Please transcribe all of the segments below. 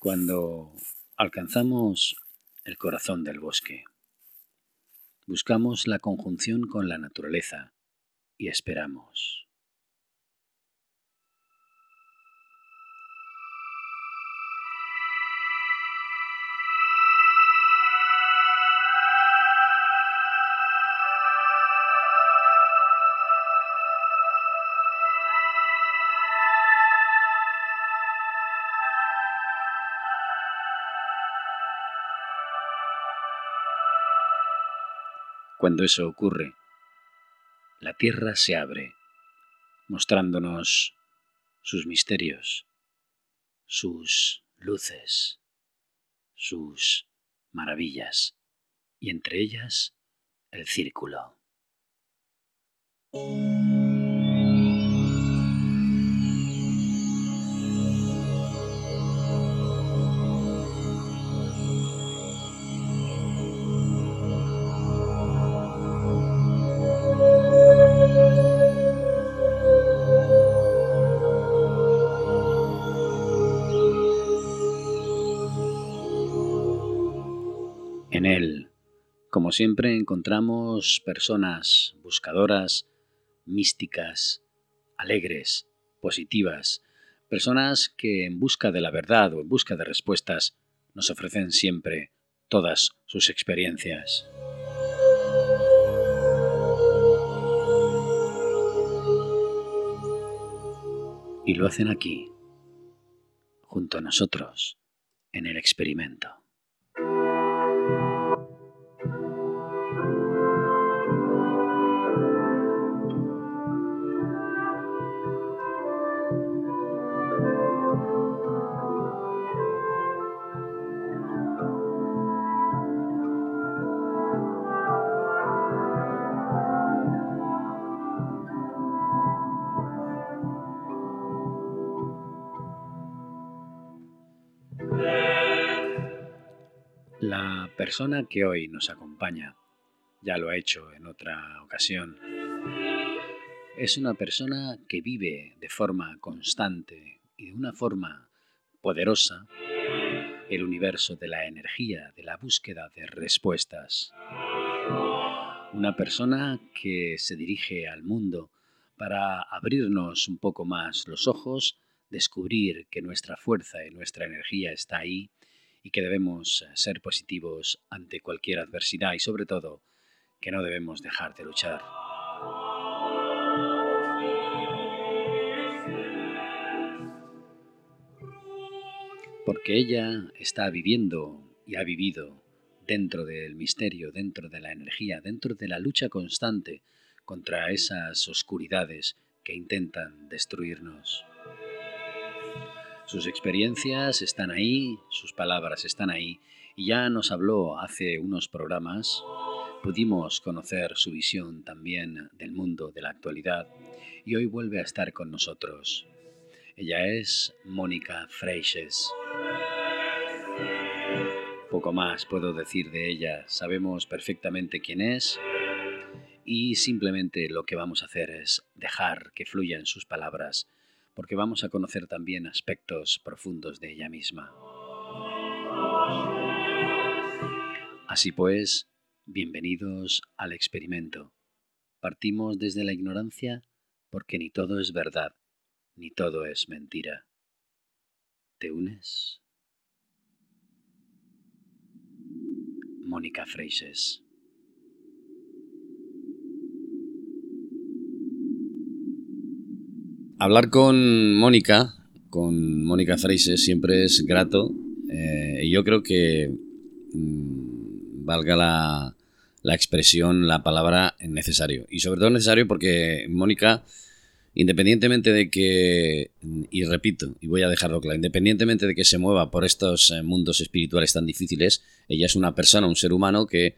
Cuando alcanzamos el corazón del bosque, buscamos la conjunción con la naturaleza y esperamos. Cuando eso ocurre, la tierra se abre, mostrándonos sus misterios, sus luces, sus maravillas, y entre ellas el círculo. Siempre, encontramos personas buscadoras, místicas, alegres, positivas, personas que en busca de la verdad o en busca de respuestas nos ofrecen siempre todas sus experiencias. Y lo hacen aquí, junto a nosotros, en el experimento. Persona que hoy nos acompaña, ya lo ha hecho en otra ocasión, es una persona que vive de forma constante y de una forma poderosa el universo de la energía, de la búsqueda de respuestas. Una persona que se dirige al mundo para abrirnos un poco más los ojos, descubrir que nuestra fuerza y nuestra energía está ahí y que debemos eh, ser positivos ante cualquier adversidad y sobre todo que no debemos dejar de luchar. Porque ella está viviendo y ha vivido dentro del misterio, dentro de la energía, dentro de la lucha constante contra esas oscuridades que intentan destruirnos. Sus experiencias están ahí, sus palabras están ahí, y ya nos habló hace unos programas, pudimos conocer su visión también del mundo de la actualidad, y hoy vuelve a estar con nosotros. Ella es Mónica Freixes. Poco más puedo decir de ella, sabemos perfectamente quién es. Y simplemente lo que vamos a hacer es dejar que fluyan sus palabras porque vamos a conocer también aspectos profundos de ella misma. Así pues, bienvenidos al experimento. Partimos desde la ignorancia porque ni todo es verdad, ni todo es mentira. ¿Te unes? Mónica Freixes. Hablar con Mónica, con Mónica Freises, siempre es grato. Eh, y yo creo que mm, valga la, la, expresión, la palabra necesario. Y sobre todo necesario porque Mónica, independientemente de que, y repito, y voy a dejarlo claro, independientemente de que se mueva por estos eh, mundos espirituales tan difíciles, ella es una persona, un ser humano que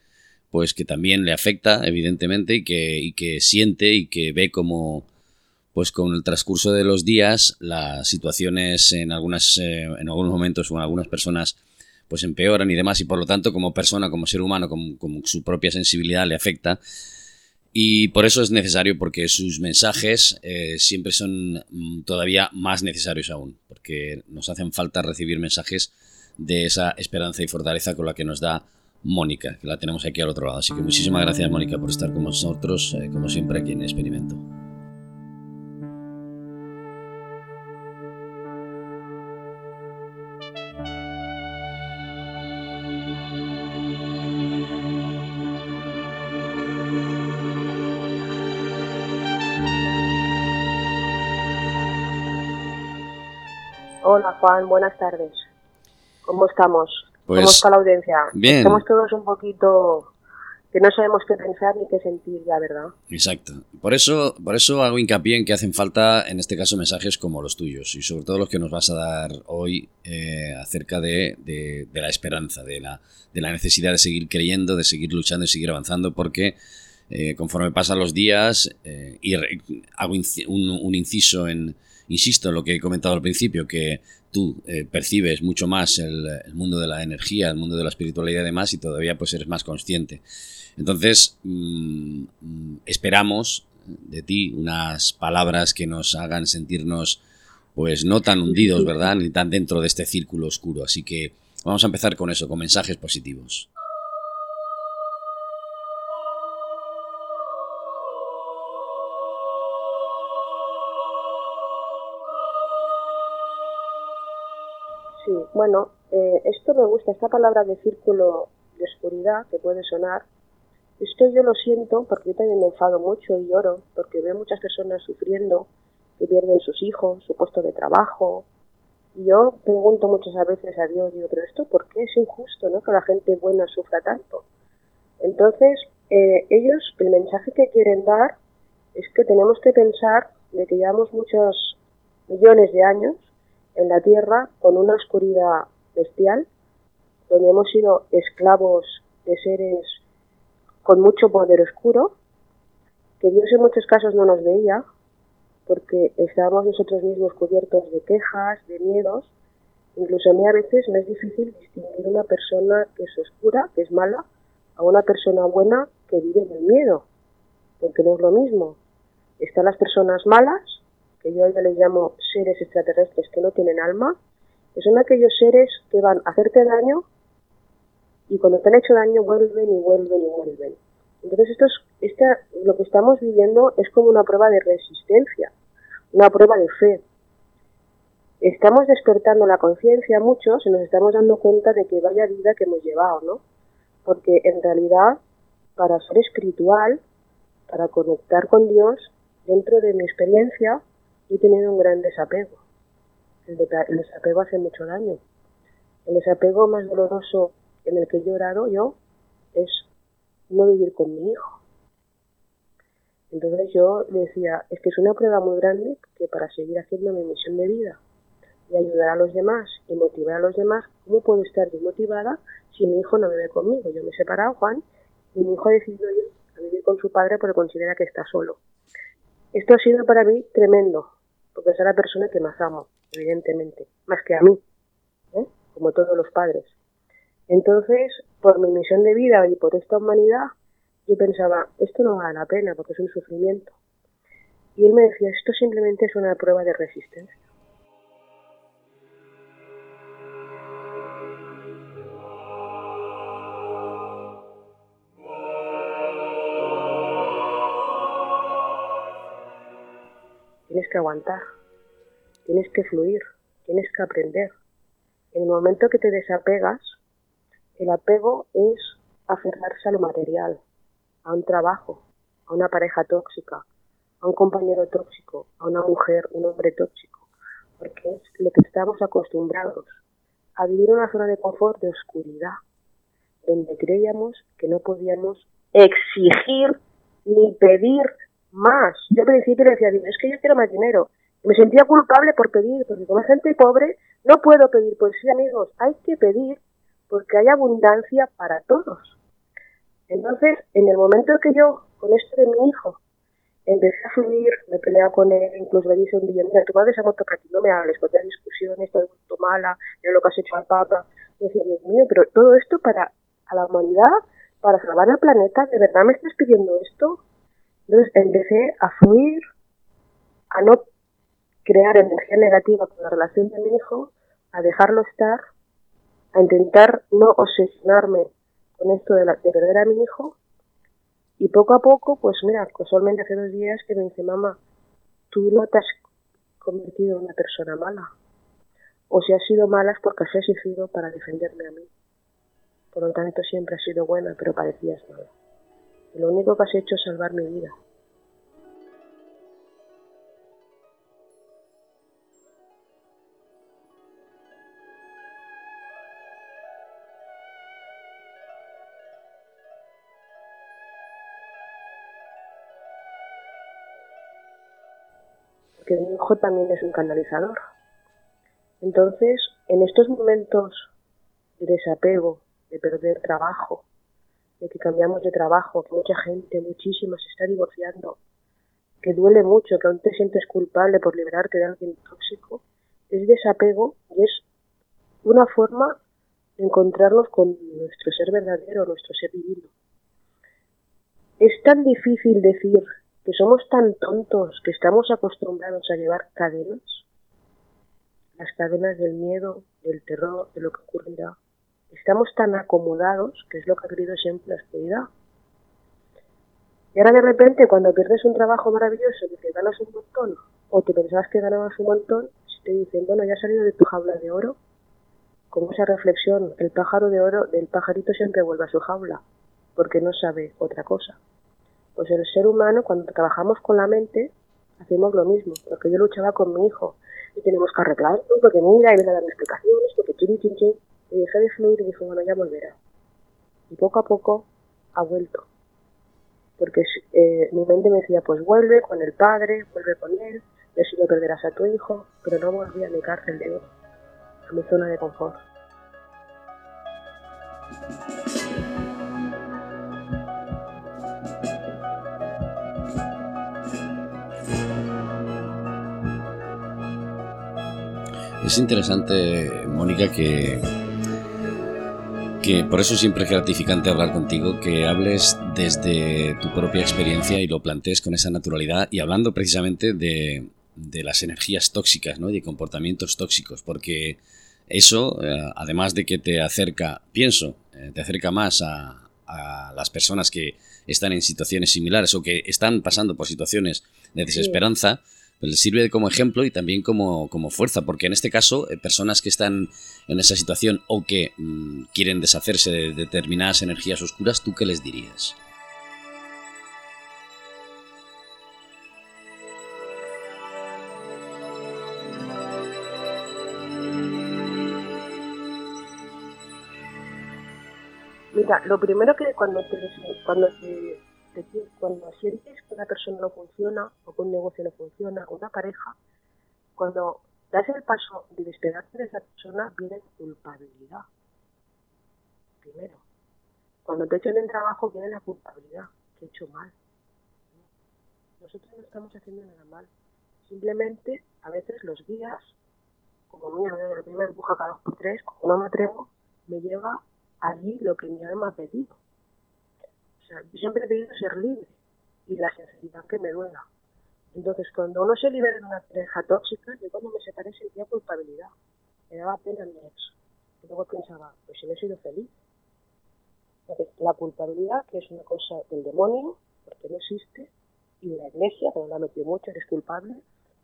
pues que también le afecta, evidentemente, y que, y que siente y que ve como pues con el transcurso de los días las situaciones en algunas eh, en algunos momentos o en algunas personas pues empeoran y demás y por lo tanto como persona como ser humano como, su propia sensibilidad le afecta y por eso es necesario porque sus mensajes eh, siempre son mm, todavía más necesarios aún porque nos hacen falta recibir mensajes de esa esperanza y fortaleza con la que nos da Mónica, que la tenemos aquí al otro lado. Así que muchísimas gracias Mónica por estar con nosotros, eh, como siempre aquí en Experimento. Hola Juan, buenas tardes. ¿Cómo estamos? ¿Cómo Pues está la audiencia? bien. Estamos todos un poquito que no sabemos qué pensar ni qué sentir ya, ¿verdad? Exacto. Por eso, por eso hago hincapié en que hacen falta, en este caso, mensajes como los tuyos y sobre todo los que nos vas a dar hoy eh, acerca de, de- de la esperanza, de la, de la necesidad de seguir creyendo, de seguir luchando y seguir avanzando, porque eh, conforme pasan los días, eh, y hago un inciso en, insisto en lo que he comentado al principio, que tú eh, percibes mucho más el, mundo de la energía, el mundo de la espiritualidad y demás, y todavía pues eres más consciente. Entonces, mm, esperamos de ti unas palabras que nos hagan sentirnos, pues no tan hundidos, ¿verdad? Ni tan dentro de este círculo oscuro. Así que vamos a empezar con eso, con mensajes positivos. Bueno, eh, esto me gusta, esta palabra de círculo de oscuridad que puede sonar. Esto yo lo siento porque yo también me enfado mucho y lloro porque veo muchas personas sufriendo que pierden sus hijos, su puesto de trabajo. Y yo pregunto muchas veces a Dios, digo, pero esto por qué es injusto, ¿no? Que la gente buena sufra tanto. Entonces, eh, ellos, el mensaje que quieren dar es que tenemos que pensar de que llevamos muchos millones de años en la Tierra con una oscuridad bestial, donde hemos sido esclavos de seres con mucho poder oscuro, que Dios en muchos casos no nos veía, porque estábamos nosotros mismos cubiertos de quejas, de miedos. Incluso a mí a veces me es difícil distinguir una persona que es oscura, que es mala, a una persona buena que vive en el miedo, porque no es lo mismo. Están las personas malas, que yo ya les llamo seres extraterrestres que no tienen alma, que son aquellos seres que van a hacerte daño y cuando te han hecho daño vuelven y vuelven y vuelven. Entonces esto es, lo que estamos viviendo es como una prueba de resistencia, una prueba de fe. Estamos despertando la conciencia muchos y nos estamos dando cuenta de que vaya vida que hemos llevado, ¿no? Porque en realidad, para ser espiritual, para conectar con Dios, dentro de mi experiencia, yo he tenido un gran desapego. El, de- el desapego hace mucho daño. El desapego más doloroso en el que he llorado yo es no vivir con mi hijo. Entonces yo decía, es que es una prueba muy grande que para seguir haciendo mi misión de vida y ayudar a los demás y motivar a los demás, ¿cómo puedo estar desmotivada si mi hijo no vive conmigo? Yo me he separado, Juan, y mi hijo ha decidido ir a vivir con su padre porque considera que está solo. Esto ha sido para mí tremendo, porque es la persona que más amo, evidentemente, más que a mí, ¿eh? como todos los padres. Entonces, por mi misión de vida y por esta humanidad, yo pensaba, esto no vale la pena porque es un sufrimiento. Y él me decía, esto simplemente es una prueba de resistencia. Tienes que aguantar, tienes que fluir, tienes que aprender. En el momento que te desapegas, el apego es aferrarse a lo material, a un trabajo, a una pareja tóxica, a un compañero tóxico, a una mujer, un hombre tóxico, porque es lo que estamos acostumbrados, a vivir una zona de confort, de oscuridad, donde creíamos que no podíamos exigir ni pedir más. Yo al principio le decía, "Dios, es que yo quiero más dinero. Me sentía culpable por pedir, porque como gente pobre no puedo pedir. Pues sí, amigos, hay que pedir porque hay abundancia para todos. Entonces, en el momento que yo, con esto de mi hijo, empecé a fluir, me peleaba con él, incluso le dije un día, mira, tu madre se ha muerto para ti, no me hables, porque hay discusiones, estoy vuelto mala, mira lo que has hecho al Papa. Y decía, Dios mío, pero todo esto para a la humanidad, para salvar al planeta, ¿de verdad me estás pidiendo esto? Entonces empecé a fluir, a no crear energía negativa con la relación de mi hijo, a dejarlo estar a intentar no obsesionarme con esto de, de perder a mi hijo. Y poco a poco, pues mira, casualmente hace dos días que me dice, mamá, tú no te has convertido en una persona mala. O si has sido mala es porque has exigido para defenderme a mí. Por lo tanto, siempre has sido buena, pero parecías mala. Lo único que has hecho es salvar mi vida. que mi hijo también es un canalizador. Entonces, en estos momentos de desapego, de perder trabajo, de que cambiamos de trabajo, que mucha gente, muchísima, se está divorciando, que duele mucho, que aún te sientes culpable por liberarte de alguien tóxico, es desapego y es una forma de encontrarnos con nuestro ser verdadero, nuestro ser divino. Es tan difícil decir que somos tan tontos que estamos acostumbrados a llevar cadenas, las cadenas del miedo, del terror, de lo que ocurrirá. Estamos tan acomodados, que es lo que ha querido siempre la oscuridad. Y ahora de repente, cuando pierdes un trabajo maravilloso y que ganas un montón, o te pensabas que ganabas un montón, si te dicen, bueno, ya has salido de tu jaula de oro, con esa reflexión, el pájaro de oro, del pajarito siempre vuelve a su jaula, porque no sabe otra cosa. Pues el ser humano, cuando trabajamos con la mente, hacemos lo mismo. Porque yo luchaba con mi hijo y tenemos que arreglarlo, porque mira, y viene a explicaciones, porque chin, chin, chin. Y dejé de fluir y dije, bueno, ya volverá. Y poco a poco ha vuelto. Porque eh, mi mente me decía, pues vuelve con el padre, vuelve con él, y así no perderás a tu hijo, pero no volví a mi cárcel de a mi zona de confort. Es interesante, Mónica, que, que por eso siempre es gratificante hablar contigo, que hables desde tu propia experiencia y lo plantees con esa naturalidad y hablando precisamente de, de las energías tóxicas ¿no? y de comportamientos tóxicos, porque eso, eh, además de que te acerca, pienso, eh, te acerca más a, a, las personas que están en situaciones similares o que están pasando por situaciones de desesperanza, pues sirve como ejemplo y también como, fuerza, porque en este caso, eh, personas que están en esa situación o que mm, quieren deshacerse de determinadas energías oscuras, ¿tú qué les dirías? Mira, lo primero que cuando cuando te decir, cuando sientes que una persona no funciona, o que un negocio no funciona, una pareja, cuando das el paso de despegarte de esa persona, viene culpabilidad. Primero. Cuando te echan en trabajo, viene la culpabilidad, que he hecho mal. Nosotros no estamos haciendo nada mal. Simplemente, a veces los guías, como mí me empuja cada dos por tres, como no me atrevo, me lleva allí lo que mi alma ha pedido yo siempre he pedido ser libre y la sinceridad que me duela. Entonces, cuando uno se libera de una pareja tóxica, yo cuando me separé sentía culpabilidad. Me daba pena mi ex. Y luego pensaba, pues si no he sido feliz. Entonces, la culpabilidad, que es una cosa del demonio, porque no existe, y la iglesia, que no la metió mucho, eres culpable.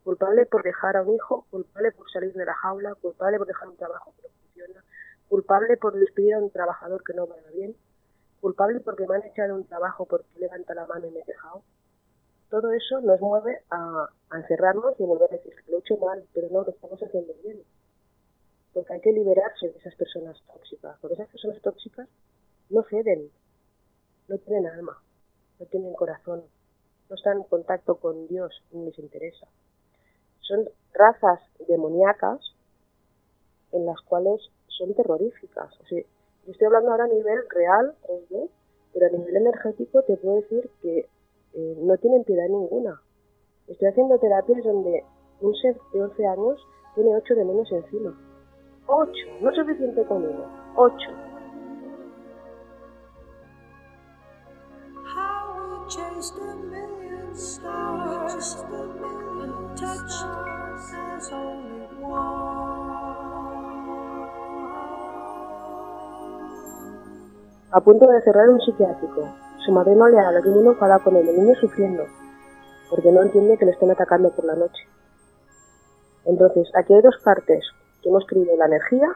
Culpable por dejar a un hijo, culpable por salir de la jaula, culpable por dejar un trabajo que no funciona, culpable por despedir a un trabajador que no va bien, culpable porque me han echado un trabajo porque levanta la mano y me he dejado. Todo eso nos mueve a, encerrarnos y volver a decir, lo he hecho mal, pero no, lo estamos haciendo bien. Porque hay que liberarse de esas personas tóxicas, porque esas personas tóxicas no ceden, no tienen alma, no tienen corazón, no están en contacto con Dios ni les interesa. Son razas demoníacas en las cuales son terroríficas. O estoy hablando ahora a nivel real, 3D, pero a nivel energético te puedo decir que eh, no tienen piedad ninguna. Estoy haciendo terapias donde un ser de 11 años tiene 8 demonios encima. 8, no es suficiente con uno, 8. A punto de cerrar un psiquiátrico. Su madre no le habla, que mundo enfada con él, el niño sufriendo, porque no entiende que le estén atacando por la noche. Entonces, aquí hay dos partes que hemos creído, la energía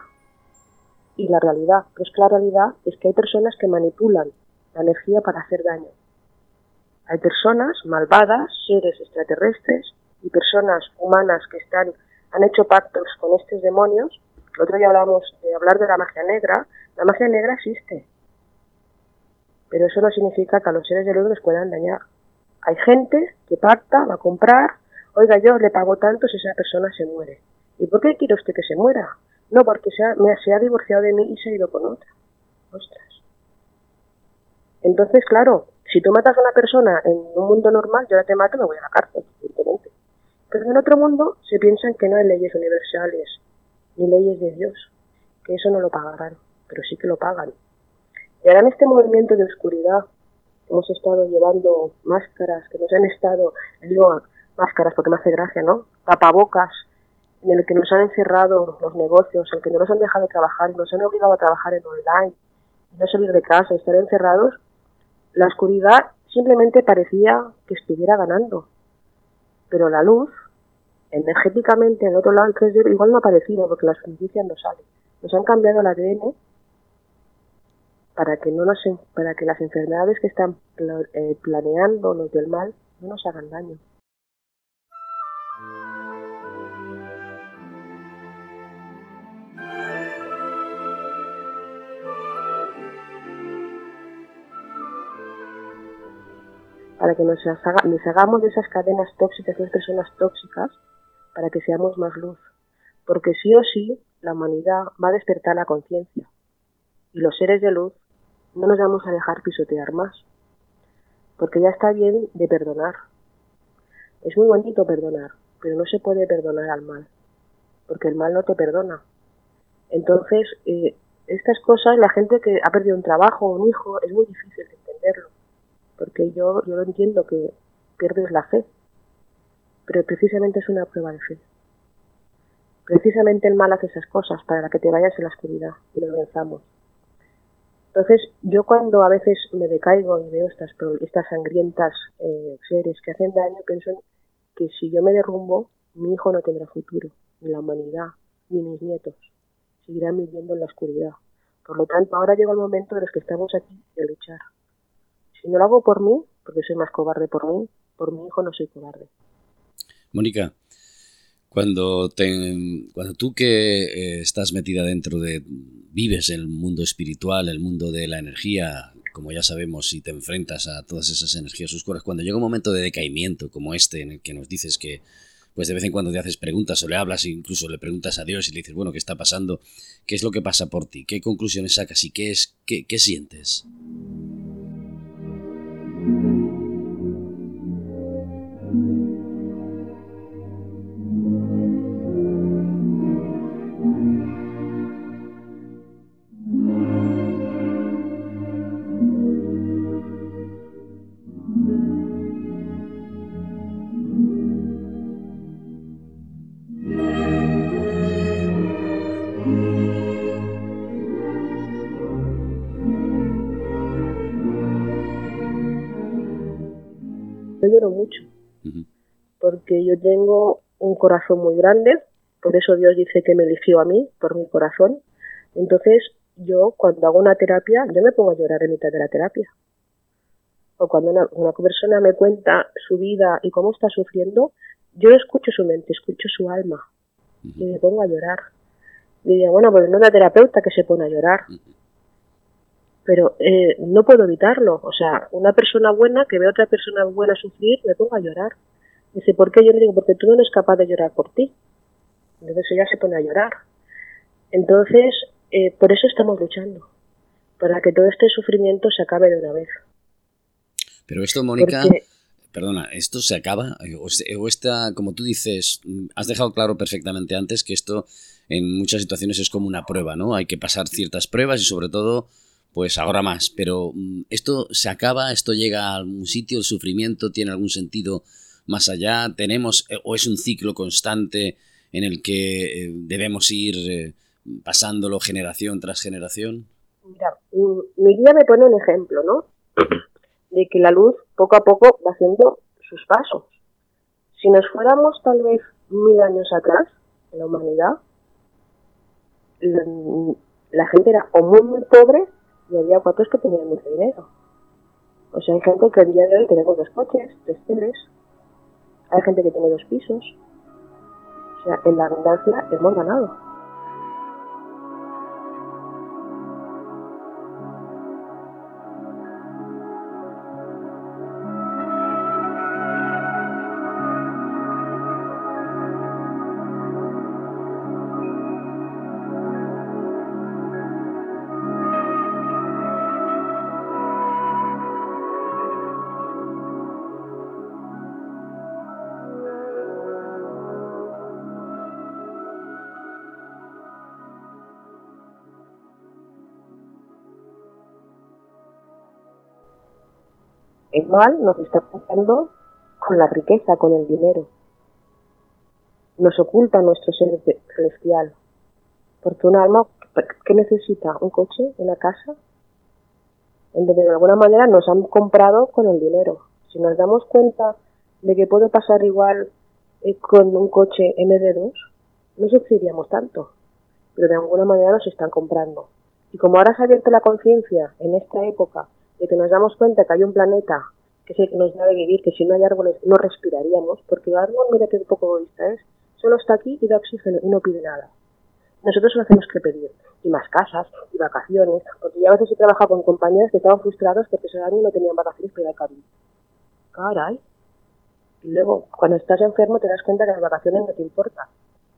y la realidad. Pero es que la realidad es que hay personas que manipulan la energía para hacer daño. Hay personas malvadas, seres extraterrestres y personas humanas que están, han hecho pactos con estos demonios. El otro día hablamos de hablar de la magia negra. La magia negra existe. Pero eso no significa que a los seres de luz les puedan dañar. Hay gente que pacta, va a comprar, oiga, yo le pago tanto si esa persona se muere. ¿Y por qué quiere usted que se muera? No, porque se ha, me, se ha divorciado de mí y se ha ido con otra. Ostras. Entonces, claro, si tú matas a una persona en un mundo normal, yo la te mato me voy a la cárcel, evidentemente. Pero en otro mundo se piensan que no hay leyes universales, ni leyes de Dios, que eso no lo pagarán, pero sí que lo pagan. Y en este movimiento de oscuridad, hemos estado llevando máscaras, que nos han estado, digo máscaras porque me hace gracia, ¿no? Tapabocas, en el que nos han encerrado los negocios, en el que no nos han dejado trabajar, nos han obligado a trabajar en online, no salir de casa, estar encerrados, la oscuridad simplemente parecía que estuviera ganando. Pero la luz, energéticamente, en otro lado, el 3D, igual no ha aparecido porque las noticias no salen. Nos han cambiado el ADN para que, no nos, para que las enfermedades que están eh, planeando los del mal no nos hagan daño. para que nos, hagamos de esas cadenas tóxicas, de esas personas tóxicas, para que seamos más luz. Porque sí o sí, la humanidad va a despertar la conciencia. Y los seres de luz no nos vamos a dejar pisotear más. Porque ya está bien de perdonar. Es muy bonito perdonar, pero no se puede perdonar al mal. Porque el mal no te perdona. Entonces, eh, estas cosas, la gente que ha perdido un trabajo, un hijo, es muy difícil de entenderlo porque yo, yo lo entiendo que pierdes la fe, pero precisamente es una prueba de fe. Precisamente el mal hace esas cosas para que te vayas en la oscuridad y lo venzamos. Entonces, yo cuando a veces me decaigo y veo estas, estas sangrientas eh, seres que hacen daño, pienso que si yo me derrumbo, mi hijo no tendrá futuro, ni la humanidad, ni mis nietos. Seguirán viviendo en la oscuridad. Por lo tanto, ahora llega el momento de los que estamos aquí de luchar. Si no lo hago por mí, porque soy más cobarde por mí, por mi hijo no soy cobarde. Mónica, cuando, te, cuando tú que eh, estás metida dentro de, vives el mundo espiritual, el mundo de la energía, como ya sabemos, y te enfrentas a todas esas energías oscuras, cuando llega un momento de decaimiento como este, en el que nos dices que pues de vez en cuando te haces preguntas o le hablas, incluso le preguntas a Dios y le dices, bueno, ¿qué está pasando? ¿Qué es lo que pasa por ti? ¿Qué conclusiones sacas y qué es, qué, qué sientes? Yo tengo un corazón muy grande, por eso Dios dice que me eligió a mí, por mi corazón. Entonces, yo cuando hago una terapia, yo me pongo a llorar en mitad de la terapia. O cuando una, persona me cuenta su vida y cómo está sufriendo, yo escucho su mente, escucho su alma y me pongo a llorar. Y diría, bueno, pues no es la terapeuta que se pone a llorar pero eh, no puedo evitarlo. O sea, una persona buena que ve a otra persona buena sufrir, me pongo a llorar. Dice, ¿por qué yo le digo? Porque tú no eres capaz de llorar por ti. Entonces ella se pone a llorar. Entonces, eh, por eso estamos luchando, para que todo este sufrimiento se acabe de una vez. Pero esto, Mónica, perdona, ¿esto se acaba? O esta, como tú dices, has dejado claro perfectamente antes que esto en muchas situaciones es como una prueba, ¿no? Hay que pasar ciertas pruebas y sobre todo pues ahora más. Pero mm, esto se acaba, esto llega a algún sitio, el sufrimiento tiene algún sentido más allá, tenemos eh, o es un ciclo constante en el que eh, debemos ir eh, pasándolo generación tras generación. Mira, mi guía me pone un ejemplo, ¿no? De que la luz poco a poco va haciendo sus pasos. Si nos fuéramos tal vez mil años atrás, en la humanidad, la, gente era o muy, muy pobre y había cuatro que tenían mucho dinero. O sea, hay gente que el día de hoy tenemos dos coches, tres teles, hay gente que tiene dos pisos. O sea, en la abundancia hemos ganado. Mal nos está pasando con la riqueza, con el dinero. Nos oculta nuestro ser celestial. Porque un alma, ¿qué necesita? ¿Un coche? ¿Una casa? En donde de alguna manera nos han comprado con el dinero. Si nos damos cuenta de que puede pasar igual eh, con un coche MD2, no sufriríamos tanto. Pero de alguna manera nos están comprando. Y como ahora se ha abierto la conciencia en esta época de que nos damos cuenta que hay un planeta que es el que nos vivir, que si no hay árboles no respiraríamos, porque el árbol, mira que poco egoísta es, solo está aquí y da oxígeno y no pide nada. Nosotros lo hacemos que pedir, y más casas, y vacaciones, porque yo a veces he trabajado con compañeros que estaban frustrados porque ese año no tenían vacaciones para ir al Caribe. Caray. Y luego, cuando estás enfermo te das cuenta que las vacaciones no te importan.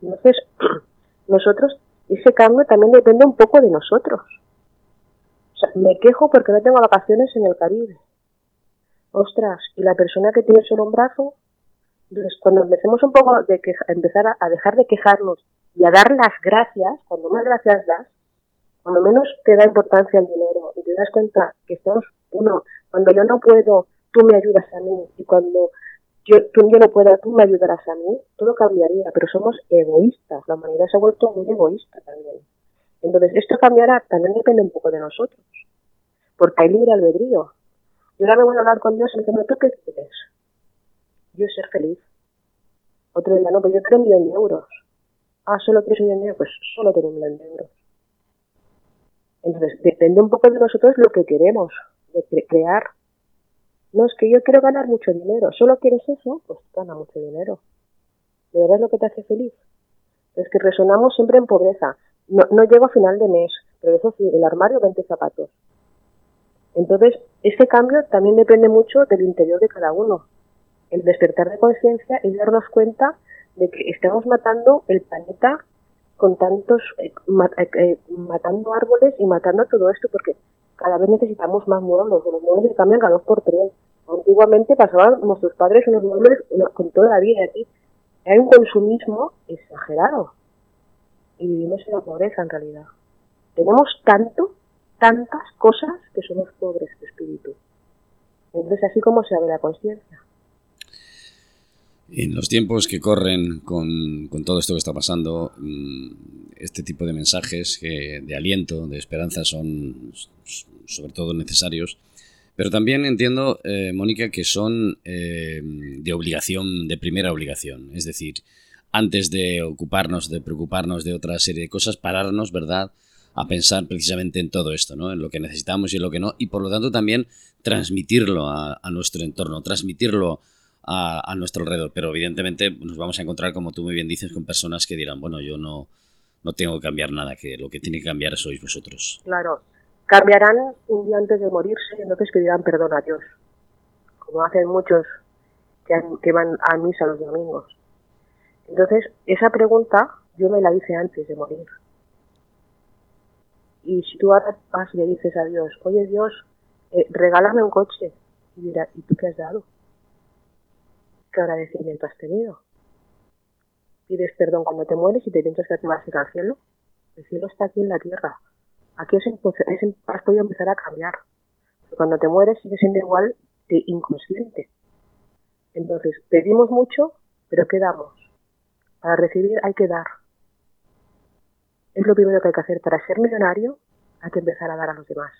Entonces, nosotros, ese cambio también depende un poco de nosotros me quejo porque no tengo vacaciones en el Caribe. Ostras, y la persona que tiene solo un brazo, entonces cuando empecemos un poco de que, empezar a, dejar de quejarnos y a dar las gracias, cuando más gracias das, cuando menos te da importancia el dinero y te das cuenta que estamos, uno, cuando yo no puedo, tú me ayudas a mí, y cuando yo, tú, yo no puedo, tú me ayudarás a mí, todo cambiaría, pero somos egoístas, la humanidad se ha vuelto muy egoísta también. Entonces, esto cambiará, también depende un poco de nosotros, porque hay libre albedrío. Yo ahora me voy a hablar con Dios y me dice, ¿tú qué quieres? Yo ser feliz. Otro día, no, pues yo quiero un millón de euros. Ah, solo quieres un millón de euros, pues solo tengo un millón de euros. Entonces, depende un poco de nosotros lo que queremos, de crear. No, es que yo quiero ganar mucho dinero. ¿Solo quieres eso? Pues gana mucho dinero. ¿De verdad es lo que te hace feliz? Es que resonamos siempre en pobreza. No, no llego a final de mes, pero eso sí, el armario 20 zapatos. Entonces, ese cambio también depende mucho del interior de cada uno. El despertar de conciencia es darnos cuenta de que estamos matando el planeta con tantos, eh, eh, eh, matando árboles y matando todo esto, porque cada vez necesitamos más muebles, los muebles se cambian cada dos por tres. Antiguamente pasaban nuestros padres unos muebles con toda la vida. Hay un consumismo exagerado y vivimos en la pobreza en realidad. Tenemos tanto, tantas cosas que somos pobres de espíritu. Entonces así como se abre la conciencia. En los tiempos que corren con, con, todo esto que está pasando, mm, este tipo de mensajes de aliento, de esperanza son sobre todo necesarios. Pero también entiendo, eh, Mónica, que son eh, de obligación, de primera obligación. Es decir, antes de ocuparnos, de preocuparnos de otra serie de cosas, pararnos, ¿verdad? A pensar precisamente en todo esto, ¿no? En lo que necesitamos y en lo que no, y por lo tanto también transmitirlo a, nuestro entorno, transmitirlo a, nuestro alrededor. Pero evidentemente nos vamos a encontrar, como tú muy bien dices, con personas que dirán, bueno, yo no, no tengo que cambiar nada, que lo que tiene que cambiar sois vosotros. Claro, cambiarán un día antes de morirse y entonces pedirán perdón a Dios, como hacen muchos que, que van a misa los domingos. Entonces, esa pregunta yo me la hice antes de morir. Y si tú ahora vas y le dices a Dios, oye Dios, eh, regálame un coche, y dirá, ¿y tú qué has dado? ¿Qué agradecimiento has tenido? Pides perdón cuando te mueres y te piensas que te vas a ir al cielo. El cielo está aquí en la tierra. Aquí es, es, has podido empezar a cambiar. cuando te mueres sigues siendo igual de inconsciente. Entonces, pedimos mucho, pero ¿qué damos? Para recibir hay que dar. Es lo primero que hay que hacer. Para ser millonario hay que empezar a dar a los demás.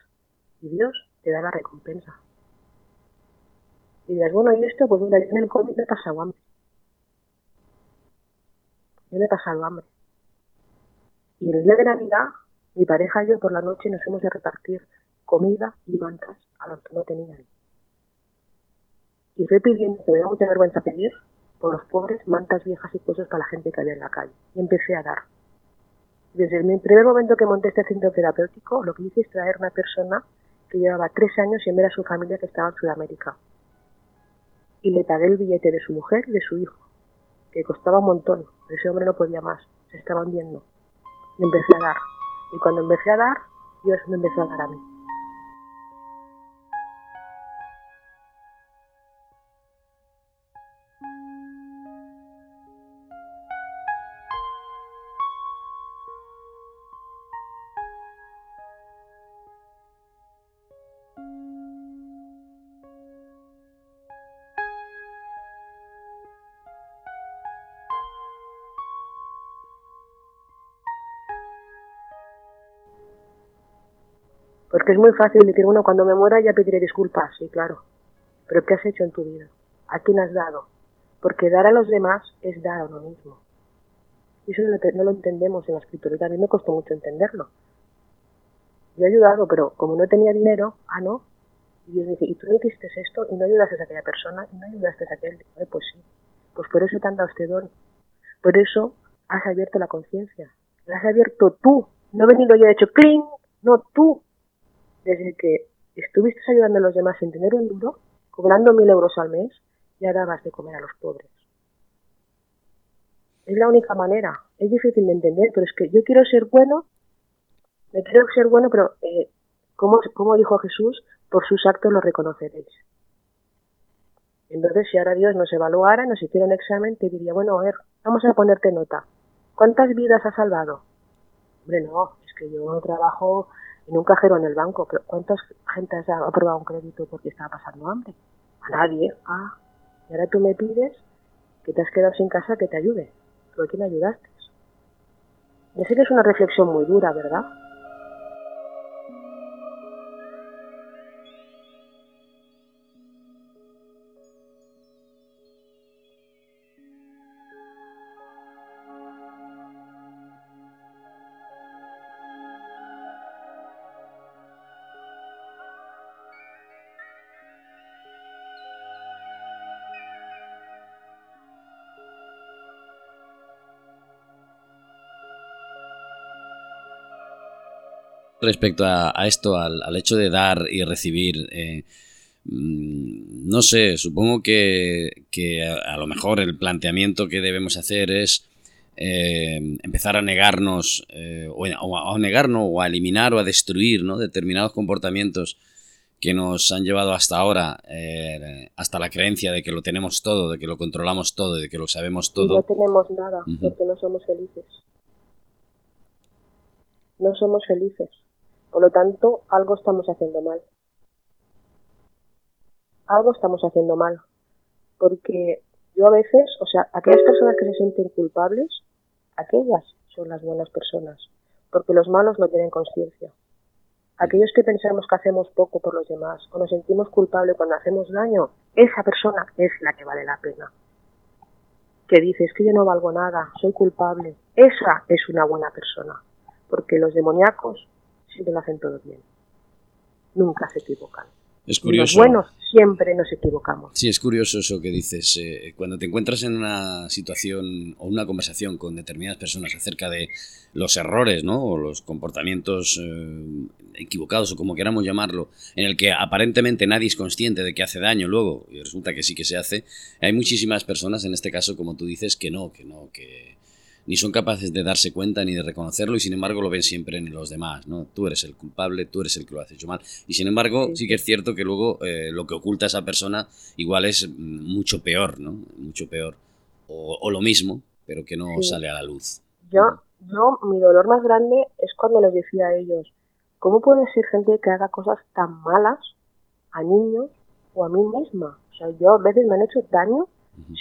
Y Dios te da la recompensa. Y dirás, bueno, y esto, pues mira, yo en el COVID me he pasado hambre. Yo me he pasado hambre. Y el día de Navidad, mi pareja y yo por la noche nos hemos de repartir comida y mantas a los que no tenían. Y fui pidiendo, que me da mucha vergüenza pedir, por los pobres, mantas viejas y cosas para la gente que había en la calle. Y empecé a dar. Desde el primer momento que monté este centro terapéutico, lo que hice es traer una persona que llevaba tres años sin ver a su familia que estaba en Sudamérica. Y le pagué el billete de su mujer y de su hijo, que costaba un montón. Ese hombre no podía más, se estaba hundiendo. Y empecé a dar. Y cuando empecé a dar, Dios me empezó a dar a mí. Porque es muy fácil decir, bueno, cuando me muera ya pediré disculpas, sí, claro. Pero ¿qué has hecho en tu vida? ¿A quién has dado? Porque dar a los demás es dar a uno mismo. Y eso no lo, entendemos en la escritura. A mí me costó mucho entenderlo. Yo he ayudado, pero como no tenía dinero, ah, no. Y Dios dice, ¿y tú no hiciste esto y no ayudaste a aquella persona y no ayudaste a aquel? pues sí. Pues por eso te han dado este don. Por eso has abierto la conciencia. La has abierto tú. No he venido yo de hecho, ¡cling! No, tú desde que estuviste ayudando a los demás sin tener un duro, cobrando mil euros al mes, ya dabas de comer a los pobres. Es la única manera. Es difícil de entender, pero es que yo quiero ser bueno, me quiero ser bueno, pero eh, como, dijo Jesús, por sus actos lo reconoceréis. Entonces, si ahora Dios nos evaluara, nos hiciera un examen, te diría, bueno, a ver, vamos a ponerte nota. ¿Cuántas vidas has salvado? Hombre, no, es que yo trabajo en un cajero en el banco. Pero ¿Cuánta gente ha aprobado un crédito porque estaba pasando hambre? A nadie. Ah, y ahora tú me pides que te has quedado sin casa que te ayude. ¿Pero quién ayudaste? Ya sé que es una reflexión muy dura, ¿verdad? Respecto a, esto, al, hecho de dar y recibir, eh, mm, no sé, supongo que, a, lo mejor el planteamiento que debemos hacer es eh, empezar a negarnos, eh, o, a, negarnos, o a eliminar o a destruir ¿no? determinados comportamientos que nos han llevado hasta ahora, hasta la creencia de que lo tenemos todo, de que lo controlamos todo, de que lo sabemos todo. no tenemos nada, porque no somos felices. No somos felices. Por lo tanto, algo estamos haciendo mal. Algo estamos haciendo mal. Porque yo a veces, o sea, aquellas personas que se sienten culpables, aquellas son las buenas personas. Porque los malos no tienen conciencia. Aquellos que pensamos que hacemos poco por los demás o nos sentimos culpables cuando hacemos daño, esa persona es la que vale la pena. Que dices que yo no valgo nada, soy culpable. Esa es una buena persona. Porque los demoníacos siempre lo hacen todo bien. Nunca se equivocan. Es curioso. los buenos siempre nos equivocamos. Sí, es curioso eso que dices. Eh, cuando te encuentras en una situación o una conversación con determinadas personas acerca de los errores, ¿no? O los comportamientos eh, equivocados o como queramos llamarlo, en el que aparentemente nadie es consciente de que hace daño luego y resulta que sí que se hace, hay muchísimas personas, en este caso, como tú dices, que no, que no, que ni son capaces de darse cuenta ni de reconocerlo y sin embargo lo ven siempre en los demás, ¿no? Tú eres el culpable, tú eres el que lo has hecho mal. Y sin embargo sí, que es cierto que luego eh, lo que oculta esa persona igual es mm, mucho peor, ¿no? Mucho peor. O, lo mismo, pero que no sale a la luz. Yo, yo, mi dolor más grande es cuando les decía a ellos, ¿cómo puede ser gente que haga cosas tan malas a niños o a mí misma? O sea, yo a veces me han hecho daño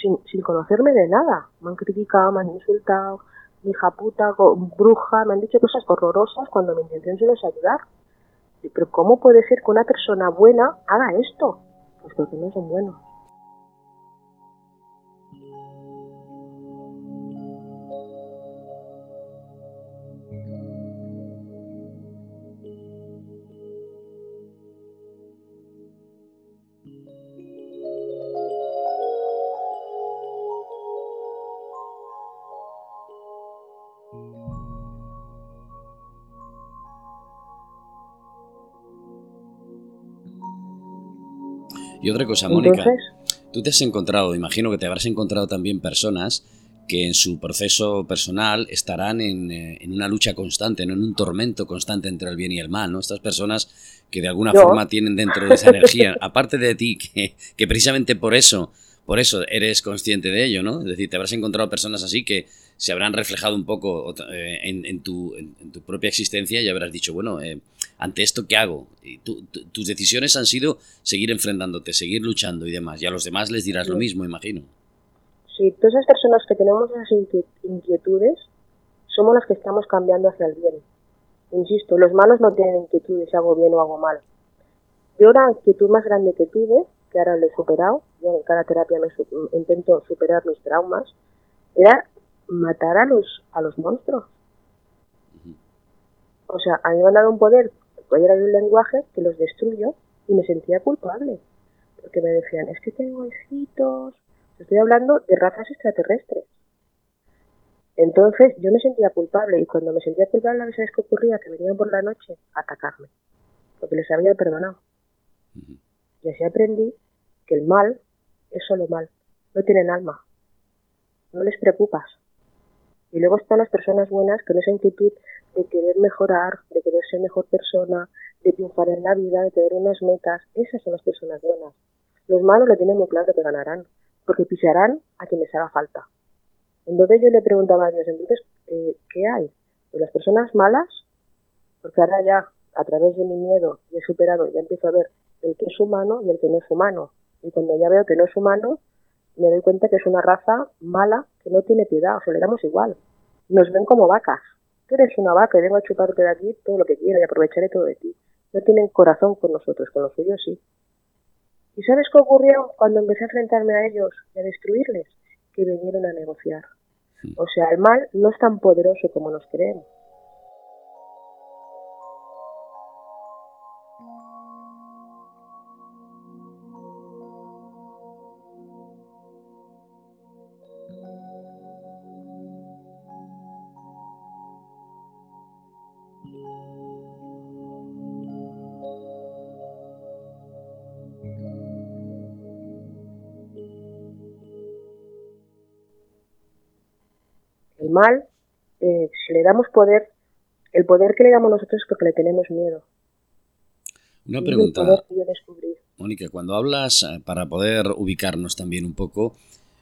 sin, sin conocerme de nada. Me han criticado, me han insultado, hija puta, bruja, me han dicho cosas horrorosas cuando mi intención solo es ayudar. Pero ¿cómo puede ser que una persona buena haga esto? Pues porque no son buenos. Y otra cosa, Mónica, tú te has encontrado, imagino que te habrás encontrado también personas que en su proceso personal estarán en, eh, una lucha constante, en un tormento constante entre el bien y el mal, ¿no? Estas personas que de alguna forma tienen dentro de esa energía, aparte de ti, que, que precisamente por eso, por eso eres consciente de ello, ¿no? Es decir, te habrás encontrado personas así que se habrán reflejado un poco eh, en, tu, en, tu, propia existencia y habrás dicho, bueno, eh, ante esto, ¿qué hago? Y tus decisiones han sido seguir enfrentándote, seguir luchando y demás. Y a los demás les dirás lo mismo, imagino. Sí, todas esas personas que tenemos esas inquietudes somos las que estamos cambiando hacia el bien. Insisto, los malos no tienen inquietudes si hago bien o hago mal. Yo la inquietud más grande que tuve, que ahora lo he superado, yo en cada terapia me intento superar mis traumas, era matar a los, a los monstruos. O sea, a mí me han dado un poder, era de un lenguaje que los destruyó y me sentía culpable. Porque me decían, es que tengo hijitos. Estoy hablando de razas extraterrestres. Entonces yo me sentía culpable y cuando me sentía culpable veces que ocurría que venían por la noche a atacarme. Porque les había perdonado. Y así aprendí que el mal es solo mal. No tienen alma. No les preocupas. Y luego están las personas buenas con esa inquietud de querer mejorar, de querer ser mejor persona, de triunfar en la vida, de tener unas metas. Esas son las personas buenas. Los malos lo tienen muy claro que ganarán, porque pisarán a quien les haga falta. Entonces yo le preguntaba a Dios, entonces, eh, ¿qué hay? ¿De las personas malas? Porque ahora ya, a través de mi miedo, y he superado, ya empiezo a ver el que es humano y el que no es humano. Y cuando ya veo que no es humano, me doy cuenta que es una raza mala que no tiene piedad, o sea, le damos igual. Nos ven como vacas. Tú eres una vaca y vengo a chuparte de aquí todo lo que quiera y aprovecharé todo de ti. No tienen corazón con nosotros, con los suyos sí. ¿Y sabes qué ocurrió cuando empecé a enfrentarme a ellos y a destruirles? Que vinieron a negociar. O sea, el mal no es tan poderoso como nos creemos. Mal, eh, si le damos poder, el poder que le damos nosotros es porque le tenemos miedo. Una pregunta, Mónica, cuando hablas, eh, para poder ubicarnos también un poco,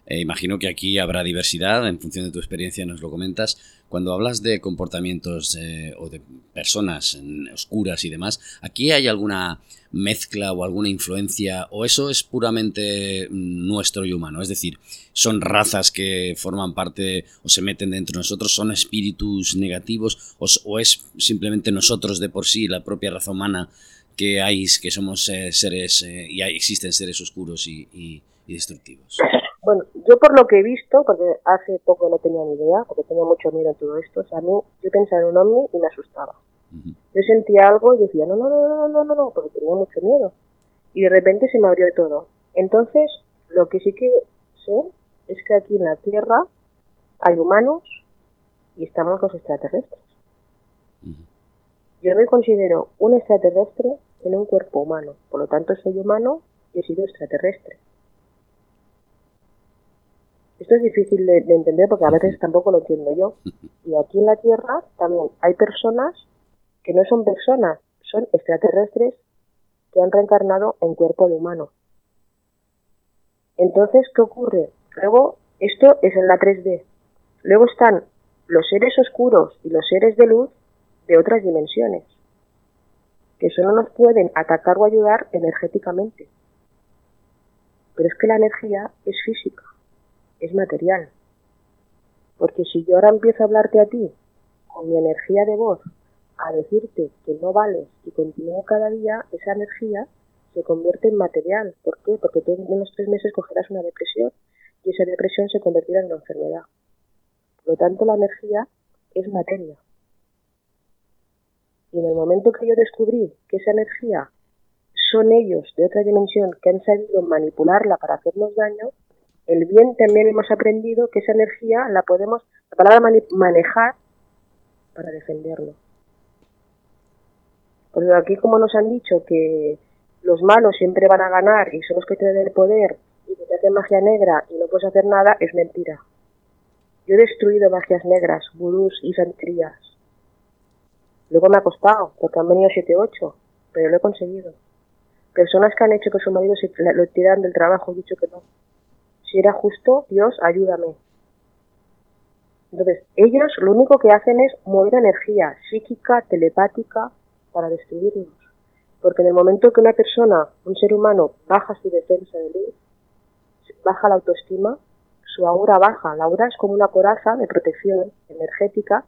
eh, imagino que aquí habrá diversidad, en función de tu experiencia nos lo comentas. Cuando hablas de comportamientos o de personas oscuras y demás, ¿aquí hay alguna mezcla o alguna influencia o eso es puramente mm, nuestro y humano? Es decir, ¿son razas que forman parte o se meten dentro de nosotros? ¿Son espíritus negativos o, es simplemente nosotros de por sí, la propia raza humana, que hay, que somos eh, seres eh, y hay, existen seres oscuros y destructivos? Bueno, yo por lo que he visto, porque hace poco no tenía ni idea, porque tenía mucho miedo en todo esto, o sea, a mí, yo pensaba en un ovni y me asustaba. Yo sentía algo y decía, no, no, no, no, no, no, no, porque tenía mucho miedo. Y de repente se me abrió todo. Entonces, lo que sí que sé es que aquí en la Tierra hay humanos y estamos los extraterrestres. Yo me considero un extraterrestre en un cuerpo humano, por lo tanto soy humano y he sido extraterrestre. Esto es difícil de, entender porque a veces tampoco lo entiendo yo. Y aquí en la Tierra también hay personas que no son personas, son extraterrestres que han reencarnado en cuerpo de humano. Entonces, ¿qué ocurre? Luego, esto es en la 3D. Luego están los seres oscuros y los seres de luz de otras dimensiones, que solo nos pueden atacar o ayudar energéticamente. Pero es que la energía es física es material. Porque si yo ahora empiezo a hablarte a ti con mi energía de voz, a decirte que no vales y continúo cada día, esa energía se convierte en material. ¿Por qué? Porque tú en unos tres meses cogerás una depresión y esa depresión se convertirá en una enfermedad. Por lo tanto, la energía es materia. Y en el momento que yo descubrí que esa energía son ellos de otra dimensión que han sabido manipularla para hacernos daño, el bien también hemos aprendido que esa energía la podemos, la palabra manejar para defenderlo. Porque aquí como nos han dicho que los malos siempre van a ganar y son los que tienen el poder y que te hacen magia negra y no puedes hacer nada, es mentira. Yo he destruido magias negras, vudús y santerías. Luego me ha costado, porque han venido 7-8, pero lo he conseguido. Personas que han hecho que su marido se lo tiraran del trabajo, he dicho que no. Si era justo, Dios, ayúdame. Entonces, ellos lo único que hacen es mover energía psíquica, telepática, para destruirnos. Porque en el momento que una persona, un ser humano, baja su defensa de luz, baja la autoestima, su aura baja. La aura es como una coraza de protección energética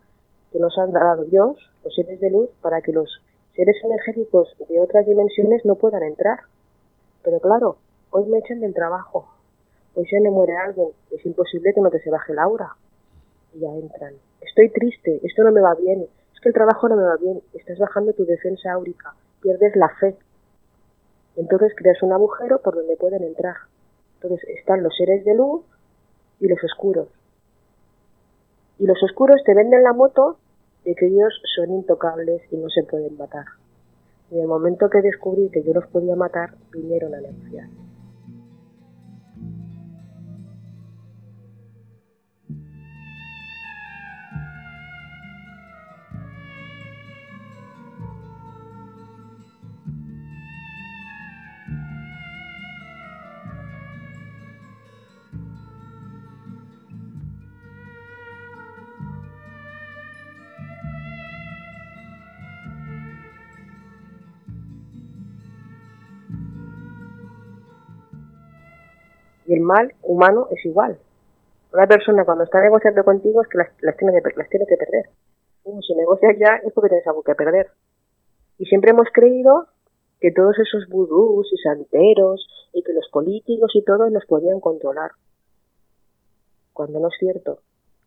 que nos han dado Dios, los seres de luz, para que los seres energéticos de otras dimensiones no puedan entrar. Pero claro, hoy me echan del trabajo, hoy se me muere alguien, es imposible que no te se baje la aura. Y ya entran. Estoy triste, esto no me va bien, es que el trabajo no me va bien, estás bajando tu defensa áurica, pierdes la fe. Entonces creas un agujero por donde pueden entrar. Entonces están los seres de luz y los oscuros. Y los oscuros te venden la moto de que ellos son intocables y no se pueden matar. Y en el momento que descubrí que yo los podía matar, vinieron a negociar. El mal humano es igual. Una persona cuando está negociando contigo es que las, tiene, que, perder. si negocias ya es porque tienes algo que perder. Y siempre hemos creído que todos esos vudús y santeros y que los políticos y todos nos podían controlar. Cuando no es cierto.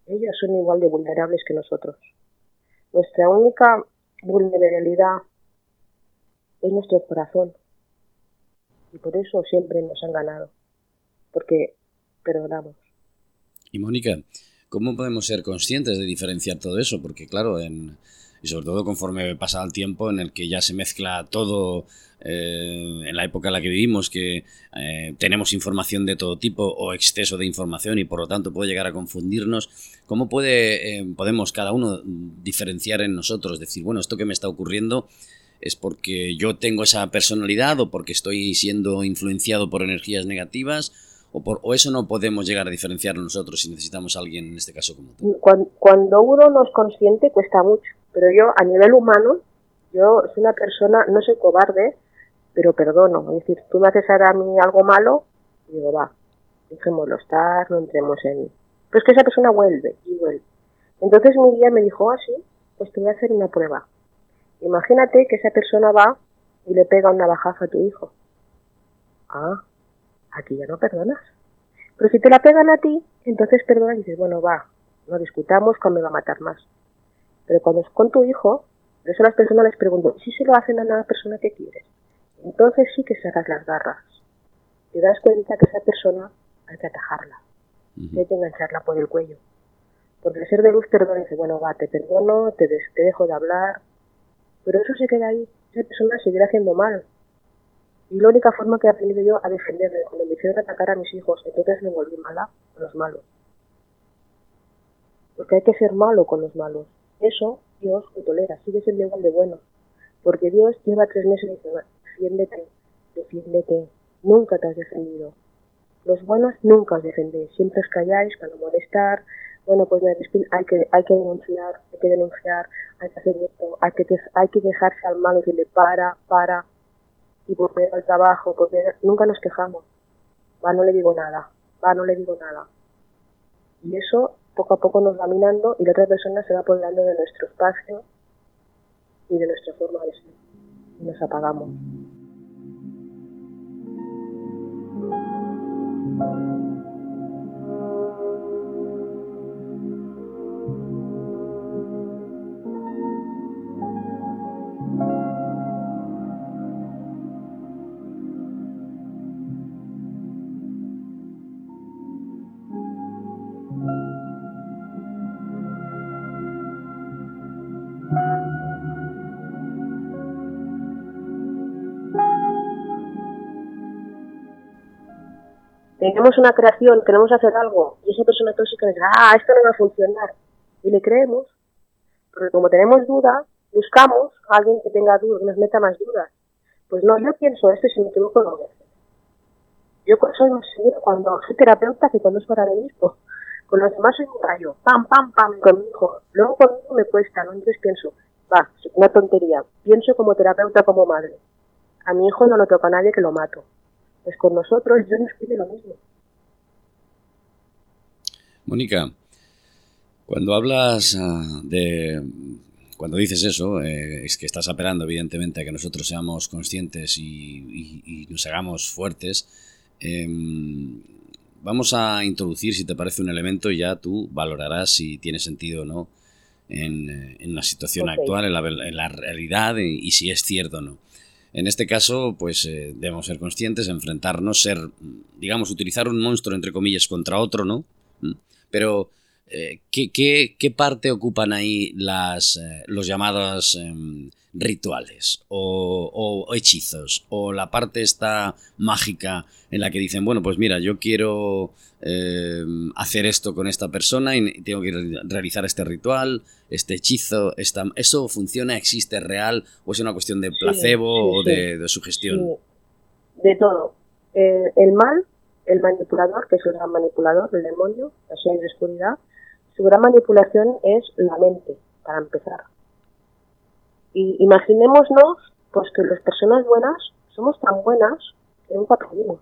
Ellos son igual de vulnerables que nosotros. Nuestra única vulnerabilidad es nuestro corazón. Y por eso siempre nos han ganado porque perdonamos. Y Mónica, ¿cómo podemos ser conscientes de diferenciar todo eso? Porque claro, en, y sobre todo conforme pasa el tiempo en el que ya se mezcla todo eh, en la época en la que vivimos, que eh, tenemos información de todo tipo o exceso de información y por lo tanto puede llegar a confundirnos, ¿cómo puede, eh, podemos cada uno diferenciar en nosotros? Decir, bueno, esto que me está ocurriendo es porque yo tengo esa personalidad o porque estoy siendo influenciado por energías negativas o, eso no podemos llegar a diferenciarlo nosotros si necesitamos alguien, en este caso como tú? Cuando, uno no es consciente cuesta mucho, pero yo a nivel humano, yo soy una persona, no soy cobarde, pero perdono. Es decir, tú me haces a mí algo malo, y digo, va, dejémoslo estar, no entremos en... Pero es que esa persona vuelve y vuelve. Entonces mi guía me dijo, ah, pues te voy a hacer una prueba. Imagínate que esa persona va y le pega una bajaza a tu hijo. Ah, aquí ya no perdonas. Pero si te la pegan a ti, entonces perdonas y dices, bueno, va, no discutamos, cuando me va a matar más. Pero cuando es con tu hijo, por eso las personas les pregunto, si se lo hacen a una persona que quieres, entonces sí que sacas las garras. Te das cuenta que esa persona hay que atajarla, hay que engancharla por el cuello. Porque el ser de luz perdona y dice, bueno, va, te perdono, te, te dejo de hablar, pero eso se queda ahí. Esa persona seguirá haciendo mal, y la única forma que he aprendido yo a defenderme, cuando me hicieron atacar a mis hijos, entonces me volví mala con los malos. Porque hay que ser malo con los malos. Eso Dios lo tolera, sigue siendo igual de bueno. Porque Dios lleva tres meses y dice, defiéndete, defiéndete, nunca te has defendido. Los buenos nunca os defendéis, siempre os calláis para no molestar. Bueno, pues hay que, hay que denunciar, hay que denunciar, hay que hacer esto, hay que, hay que dejarse al malo y le para, para, y volver al trabajo, porque nunca nos quejamos. Va, no le digo nada, va, no le digo nada. Y eso poco a poco nos va minando y la otra persona se va apoderando de nuestro espacio y de nuestra forma de ser. Y nos apagamos. Tenemos una creación, queremos hacer algo, y esa persona tóxica dice, ah, esto no va a funcionar, y le creemos, porque como tenemos duda, buscamos a alguien que tenga dudas, que nos meta más dudas. Pues no, yo pienso esto y si me equivoco lo voy. Yo soy más segura cuando soy terapeuta que cuando es para mí mismo. Con los demás soy un rayo, pam, pam, pam, con mi hijo. Luego conmigo me cuesta, ¿no? Entonces pienso, va, una tontería. Pienso como terapeuta, como madre. A mi hijo no lo toca a nadie que lo mato. Pues con nosotros yo nos pide lo mismo. Mónica, cuando hablas ah, de... Cuando dices eso, eh, es que estás apelando evidentemente a que nosotros seamos conscientes y, nos hagamos fuertes. Em, vamos a introducir, si te parece, un elemento y ya tú valorarás si tiene sentido o no en, eh, la situación actual, en la, realidad y, si es cierto o no. En este caso, pues eh, debemos ser conscientes, enfrentarnos, ser, digamos, utilizar un monstruo, entre comillas, contra otro, ¿no? Pero, eh, ¿qué, qué, parte ocupan ahí las, eh, los llamados em, rituales o, hechizos? ¿O la parte esta mágica en la que dicen, bueno, pues mira, yo quiero em, hacer esto con esta persona y tengo que realizar este ritual, este hechizo, esta, ¿eso funciona, existe, real o es una cuestión de placebo o de, de, sugestión? De todo. Eh, el mal, el manipulador, que es el gran manipulador, el demonio, la señal de oscuridad, su gran manipulación es la mente, para empezar. Y imaginémonos pues que las personas buenas somos tan buenas que nunca pedimos.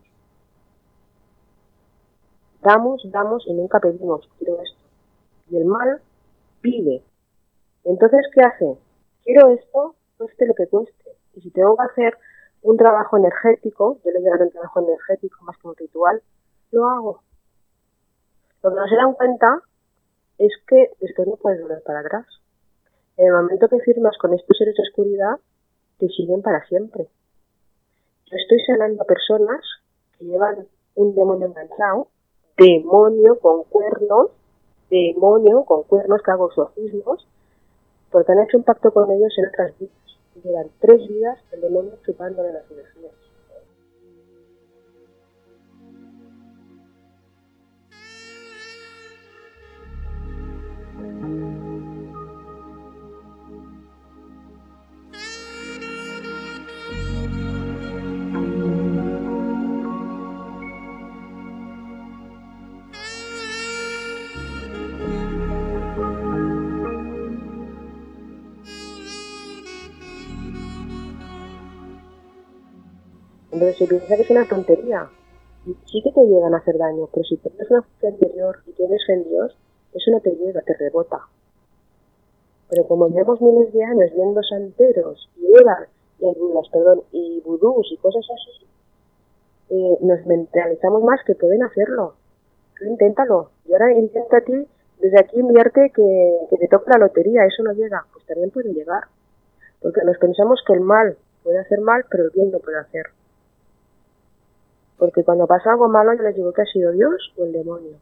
Damos, damos y nunca pedimos, quiero esto. Y el mal pide, entonces, ¿qué hace? Quiero esto, cueste lo que cueste. Y si tengo que hacer un trabajo energético, yo le llamo un trabajo energético más que un ritual, lo hago. Lo que no se dan cuenta es que después no puedes volver para atrás. En el momento que firmas con estos seres de oscuridad, te siguen para siempre. Yo estoy sanando a personas que llevan un demonio enganchado, demonio con cuernos, demonio con cuernos que hago exorcismos, porque han hecho un pacto con ellos en otras vidas. Llevan tres vidas el demonio chupándole las energías. Entonces se piensa que es una tontería. Sí que te llegan a hacer daño, pero si tienes una fe anterior y tienes fe en Dios, eso no te llega, te rebota. Pero como llevamos miles de años viendo santeros y eras, y perdón, y vudús y cosas así, eh, nos mentalizamos más que pueden hacerlo. Inténtalo. Y ahora intenta a ti, desde aquí enviarte que, que te toque la lotería, eso no llega. Pues también puede llegar. Porque nos pensamos que el mal puede hacer mal, pero el bien no puede hacer. Porque cuando pasa algo malo yo les digo que ha sido Dios o el demonio.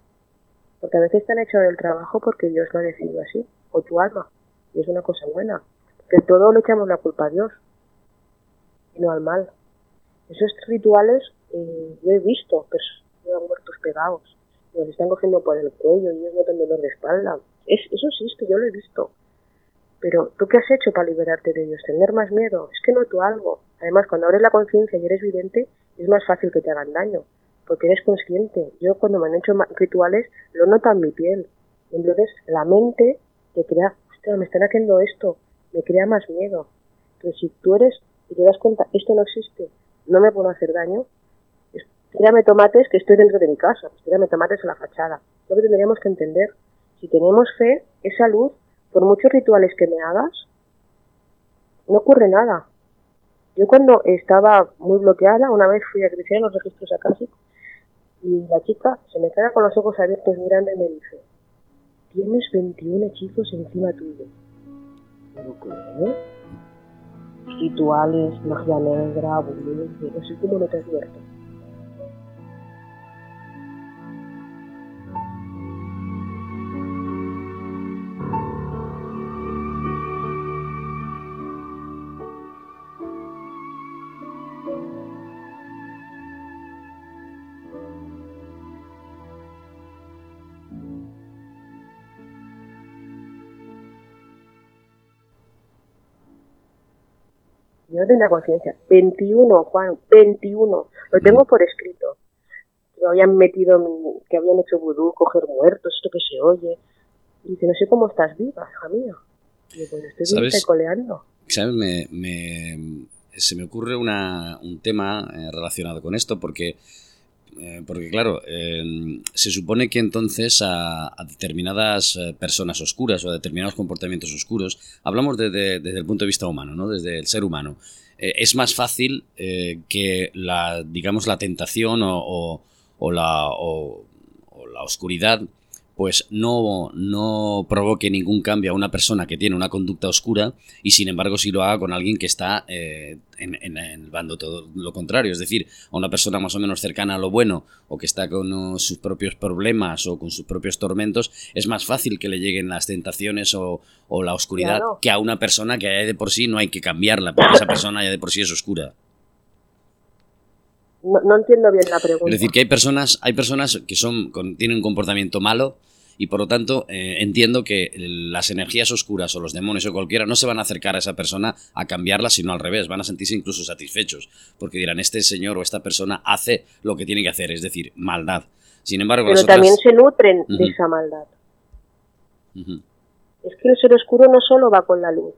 Porque a veces te han hecho el trabajo porque Dios lo ha decidido así, o tu alma. Y es una cosa buena. Que todo le echamos la culpa a Dios y no al mal. Esos rituales eh, yo he visto personas que muertos pegados. Los están cogiendo por el cuello y ellos no tienen dolor de espalda. Es, eso existe, yo lo he visto. Pero ¿tú qué has hecho para liberarte de ellos? ¿Tener más miedo? Es que noto algo. Además, cuando abres la conciencia y eres vidente, es más fácil que te hagan daño, porque eres consciente. Yo cuando me han hecho rituales lo noto en mi piel. Entonces la mente te crea, hostia, me están haciendo esto, me crea más miedo. Pero si tú eres y te das cuenta, esto no existe, no me puedo hacer daño, tírame tomates que estoy dentro de mi casa, tírame tomates a la fachada. Lo que tendríamos que entender, Si tenemos fe, esa luz, por muchos rituales que me hagas, no ocurre nada. Yo cuando estaba muy bloqueada, una vez fui a crecer los registros acásicos y la chica se me queda con los ojos abiertos mirando y me dice, tienes 21 hechizos encima tuyo. ¿Pero qué? Rituales, magia negra, vudú, no sé cómo no te advierto. Yo tenía conciencia. 21, Juan, 21. Lo tengo por escrito. Me habían metido, que habían hecho vudú, coger muertos, esto que se oye. Y dice, no sé cómo estás viva, hija mía. Y yo, pues estoy ¿Sabes? coleando. ¿Sabes? Me, me- se me ocurre una- un tema eh, relacionado con esto porque, eh, porque claro, eh, se supone que entonces a, determinadas eh, personas oscuras o a determinados comportamientos oscuros, hablamos de- de- desde el punto de vista humano, ¿no? desde el ser humano, eh, es más fácil que la, digamos, la tentación o, o- la, o la oscuridad pues no, no provoque ningún cambio a una persona que tiene una conducta oscura y sin embargo sí lo haga con alguien que está eh, en, en el bando todo lo contrario, es decir, a una persona más o menos cercana a lo bueno o que está con uh, sus propios problemas o con sus propios tormentos, es más fácil que le lleguen las tentaciones o, o la oscuridad Claro. que a una persona que ya de por sí no hay que cambiarla, porque esa persona ya de por sí es oscura. No, no entiendo bien la pregunta. Es decir, que hay personas, hay personas que son, con- tienen un comportamiento malo y por lo tanto eh, entiendo que las energías oscuras o los demonios o cualquiera no se van a acercar a esa persona a cambiarla, sino al revés, van a sentirse incluso satisfechos, porque dirán, este señor o esta persona hace lo que tiene que hacer, es decir, maldad. Sin embargo, Pero las otras... también se nutren de esa maldad. Es que el ser oscuro no solo va con la luz,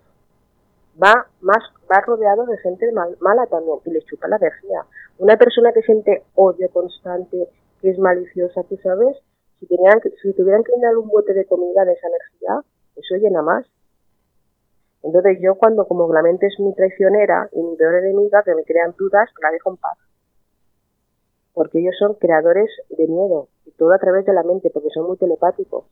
va más va rodeado de gente mal- mala también y le chupa la energía. Una persona que siente odio constante, que es maliciosa, tú sabes, si, tenían si tuvieran que llenar un bote de comida de esa energía, eso llena más. Entonces yo cuando como la mente es mi traicionera y mi peor enemiga, que me crean dudas, la dejo en paz. Porque ellos son creadores de miedo, y todo a través de la mente, porque son muy telepáticos.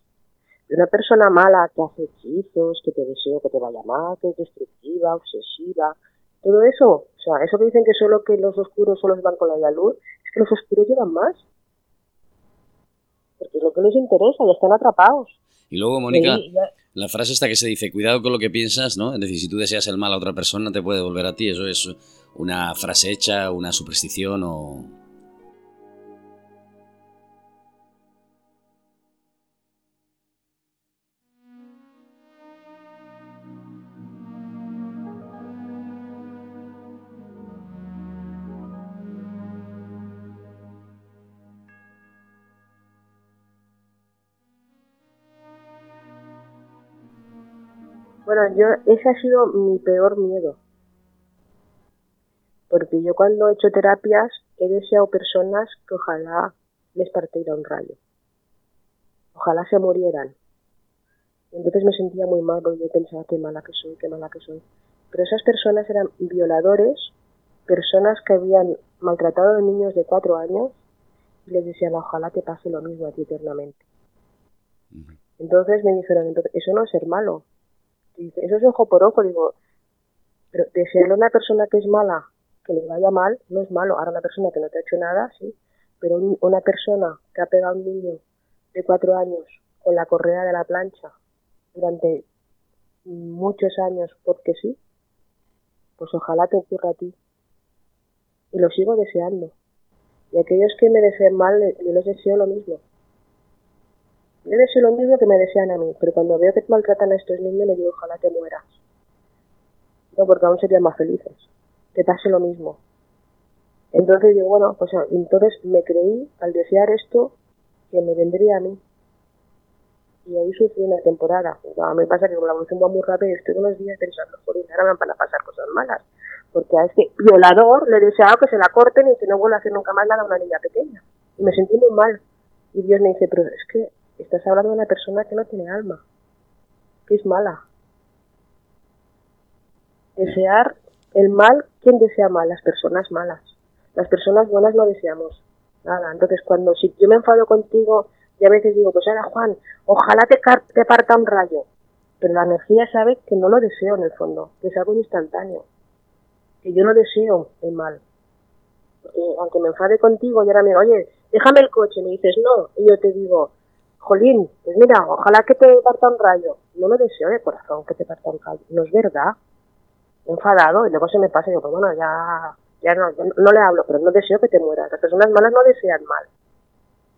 Y una persona mala que hace hechizos, que te deseo que te vaya mal, que es destructiva, obsesiva, todo eso, o sea, eso que dicen que solo que los oscuros solo se van con la luz, es que los oscuros llevan más. Porque es lo que les interesa, ya están atrapados. Y luego, Mónica, la frase esta que se dice, cuidado con lo que piensas, ¿no? Es decir, si tú deseas el mal a otra persona, te puede volver a ti. Eso es una frase hecha, una superstición o... Bueno, yo, ese ha sido mi peor miedo. Porque yo cuando he hecho terapias he deseado personas que ojalá les partiera un rayo. Ojalá se murieran. Entonces me sentía muy mal porque yo pensaba qué mala que soy, qué mala que soy. Pero esas personas eran violadores, personas que habían maltratado a niños de cuatro años y les decían ojalá te pase lo mismo a ti eternamente. Entonces me dijeron, entonces, eso no es ser malo. Eso es ojo por ojo. Digo, pero desearle a una persona que es mala que le vaya mal no es malo. Ahora una persona que no te ha hecho nada, sí. Pero un- una persona que ha pegado a un niño de cuatro años con la correa de la plancha durante muchos años porque sí, pues ojalá te ocurra a ti. Y lo sigo deseando. Y aquellos que me desean mal, yo les deseo lo mismo. Yo deseo lo mismo que me desean a mí, pero cuando veo que maltratan a estos niños, le digo, ojalá te mueras. No, porque aún serían más felices. Que pase lo mismo. Entonces digo, bueno, pues entonces me creí, al desear esto, que me vendría a mí. Y ahí sufrí una temporada. A mí pasa que como la evolución va muy rápido, estoy unos días pensando, joder, ahora me van a pasar cosas malas. Porque a este violador le he deseado que se la corten y que no vuelva a hacer nunca más nada a una niña pequeña. Y me sentí muy mal. Y Dios me dice, pero es que estás hablando de una persona que no tiene alma, que es mala. Desear el mal, ¿quién desea mal? Las personas malas. Las personas buenas no deseamos nada. Entonces, cuando si yo me enfado contigo y a veces digo, pues ahora Juan, ojalá te, te parta un rayo. Pero la energía sabe que no lo deseo en el fondo, que es algo instantáneo. Que yo no deseo el mal. Porque aunque me enfade contigo y ahora me digo, oye, déjame el coche, me dices no, y yo te digo, jolín, pues mira, ojalá que te parta un rayo. No lo deseo de corazón que te parta un rayo. No es verdad. enfadado y luego se me pasa y digo, pues bueno, ya, ya no, no le hablo, pero no deseo que te mueras. Las personas malas no desean mal.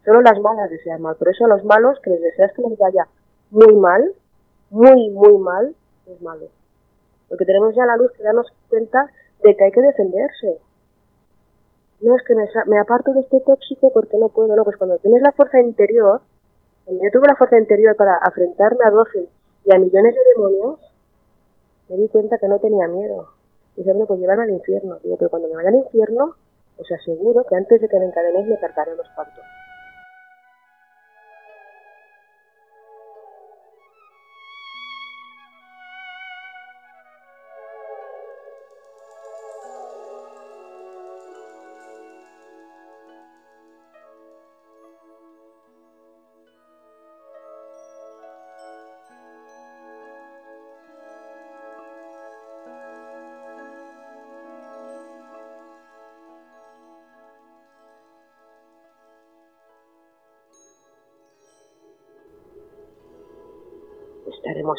Solo las malas desean mal. Por eso a los malos que les deseas que les vaya muy mal, muy, muy mal, es malo. Porque tenemos ya la luz que darnos cuenta de que hay que defenderse. No es que me, aparto de este tóxico porque no puedo, no, pues cuando tienes la fuerza interior, cuando yo tuve la fuerza interior para afrontarme a 12 y a millones de demonios, me di cuenta que no tenía miedo. Diciendo, pues llevarme al infierno. Digo, pero cuando me vaya al infierno, os aseguro que antes de que me encadenéis me cargaré los cuantos.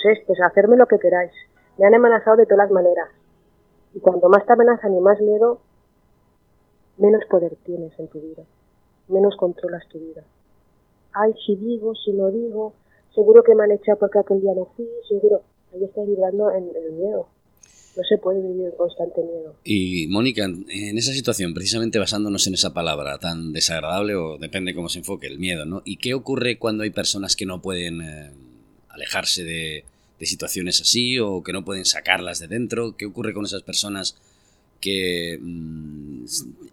Haremos esto, es hacerme lo que queráis. Me han amenazado de todas las maneras. Y cuanto más te amenazan y más miedo, menos poder tienes en tu vida, menos controlas tu vida. Ay, si digo, si no digo, seguro que me han echado porque aquel día no fui, seguro. Ahí estás vibrando en el miedo. No se puede vivir en constante miedo. Y Mónica, en esa situación, precisamente basándonos en esa palabra tan desagradable o depende cómo se enfoque, el miedo, ¿no? ¿Y qué ocurre cuando hay personas que no pueden eh, alejarse de, situaciones así o que no pueden sacarlas de dentro? ¿Qué ocurre con esas personas que mm,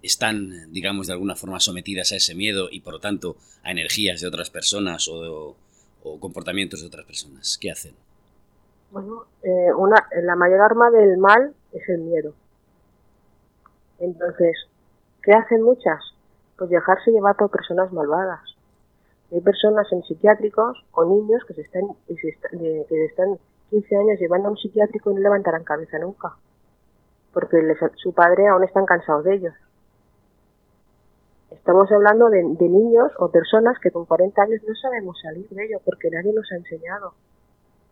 están, digamos, de alguna forma sometidas a ese miedo y por lo tanto a energías de otras personas o, comportamientos de otras personas? ¿Qué hacen? Bueno, eh, una, la mayor arma del mal es el miedo. Entonces, ¿qué hacen muchas? Pues dejarse llevar por personas malvadas. Hay personas en psiquiátricos o niños que se están, que están 15 años llevando a un psiquiátrico y no levantarán cabeza nunca, porque su padre aún están cansados de ellos. Estamos hablando de, de, niños o personas que con 40 años no sabemos salir de ello porque nadie nos ha enseñado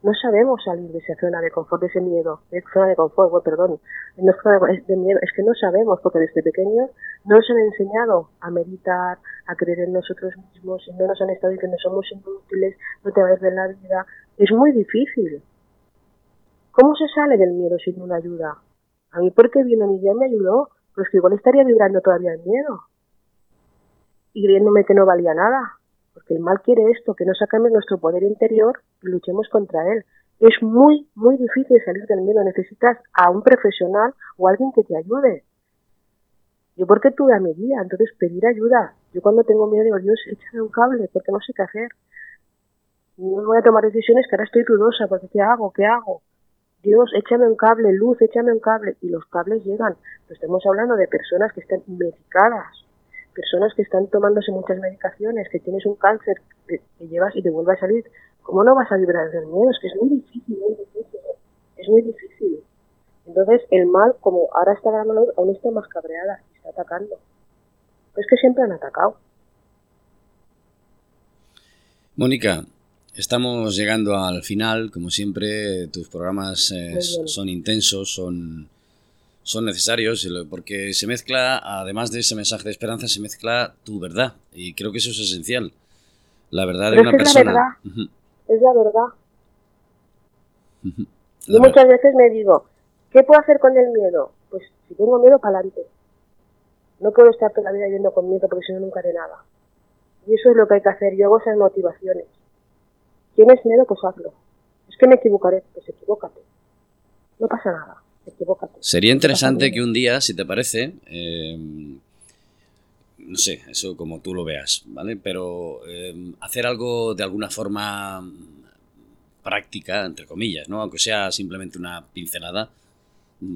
no sabemos salir de esa zona de confort, de ese miedo, de zona de confort, perdón, no es de miedo, es que no sabemos, porque desde pequeños no nos han enseñado a meditar, a creer en nosotros mismos, no nos han estado diciendo somos inútiles, no te vayas de la vida, es muy difícil. ¿Cómo se sale del miedo sin una ayuda? A mí porque vino mi día me ayudó, pero es que igual estaría vibrando todavía el miedo. Y creyéndome que no valía nada. Porque el mal quiere esto, que no sacamos nuestro poder interior luchemos contra él. Es muy, muy difícil salir del miedo. Necesitas a un profesional o alguien que te ayude. Yo porque tuve a mi guía, entonces pedir ayuda. Yo cuando tengo miedo digo, Dios, échame un cable, porque no sé qué hacer. No voy a tomar decisiones que ahora estoy dudosa, porque ¿qué hago? ¿Qué hago? Dios, échame un cable, luz, échame un cable. Y los cables llegan. estamos hablando de personas que están medicadas personas que están tomándose muchas medicaciones, que tienes un cáncer que, llevas y te vuelve a salir, ¿cómo no vas a librar del miedo? Es que es muy difícil, muy difícil. Es muy difícil. Entonces, el mal, como ahora está ganando aún está más cabreada y está atacando. es que siempre han atacado. Mónica, estamos llegando al final. Como siempre, tus programas eh, son intensos, son son necesarios porque se mezcla, además de ese mensaje de esperanza, se mezcla tu verdad. Y creo que eso es esencial. La verdad de una persona. Es la verdad. Es la verdad. Yo muchas veces me digo, ¿qué puedo hacer con el miedo? Pues si tengo miedo, para adelante. No puedo estar toda la vida yendo con miedo porque si no nunca haré nada. Y eso es lo que hay que hacer. Yo hago esas motivaciones. ¿Tienes miedo? Pues hazlo. Es que me equivocaré. Pues equivócate. No pasa nada. Sería interesante que un día, si te parece, eh, no sé, eso como tú lo veas, ¿vale? Pero eh, hacer algo de alguna forma práctica, entre comillas, ¿no? Aunque sea simplemente una pincelada,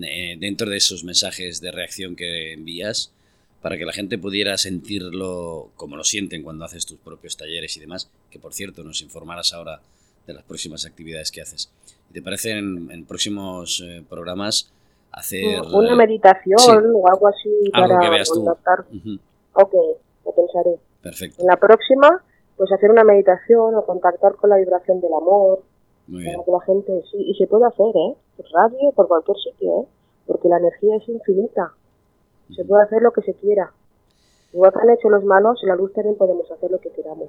eh, dentro de esos mensajes de reacción que envías, para que la gente pudiera sentirlo como lo sienten cuando haces tus propios talleres y demás, que por cierto nos informarás ahora de las próximas actividades que haces. ¿Te parece en, próximos eh, programas hacer... Una meditación o algo así para que veas contactar? Ok, lo pensaré. Perfecto. En la próxima, pues hacer una meditación o contactar con la vibración del amor. Muy Para que la gente, sí, y se puede hacer, ¿eh? Por radio, por cualquier sitio, ¿eh? Porque la energía es infinita. Se puede hacer lo que se quiera. Igual que han hecho los malos, en la luz también podemos hacer lo que queramos.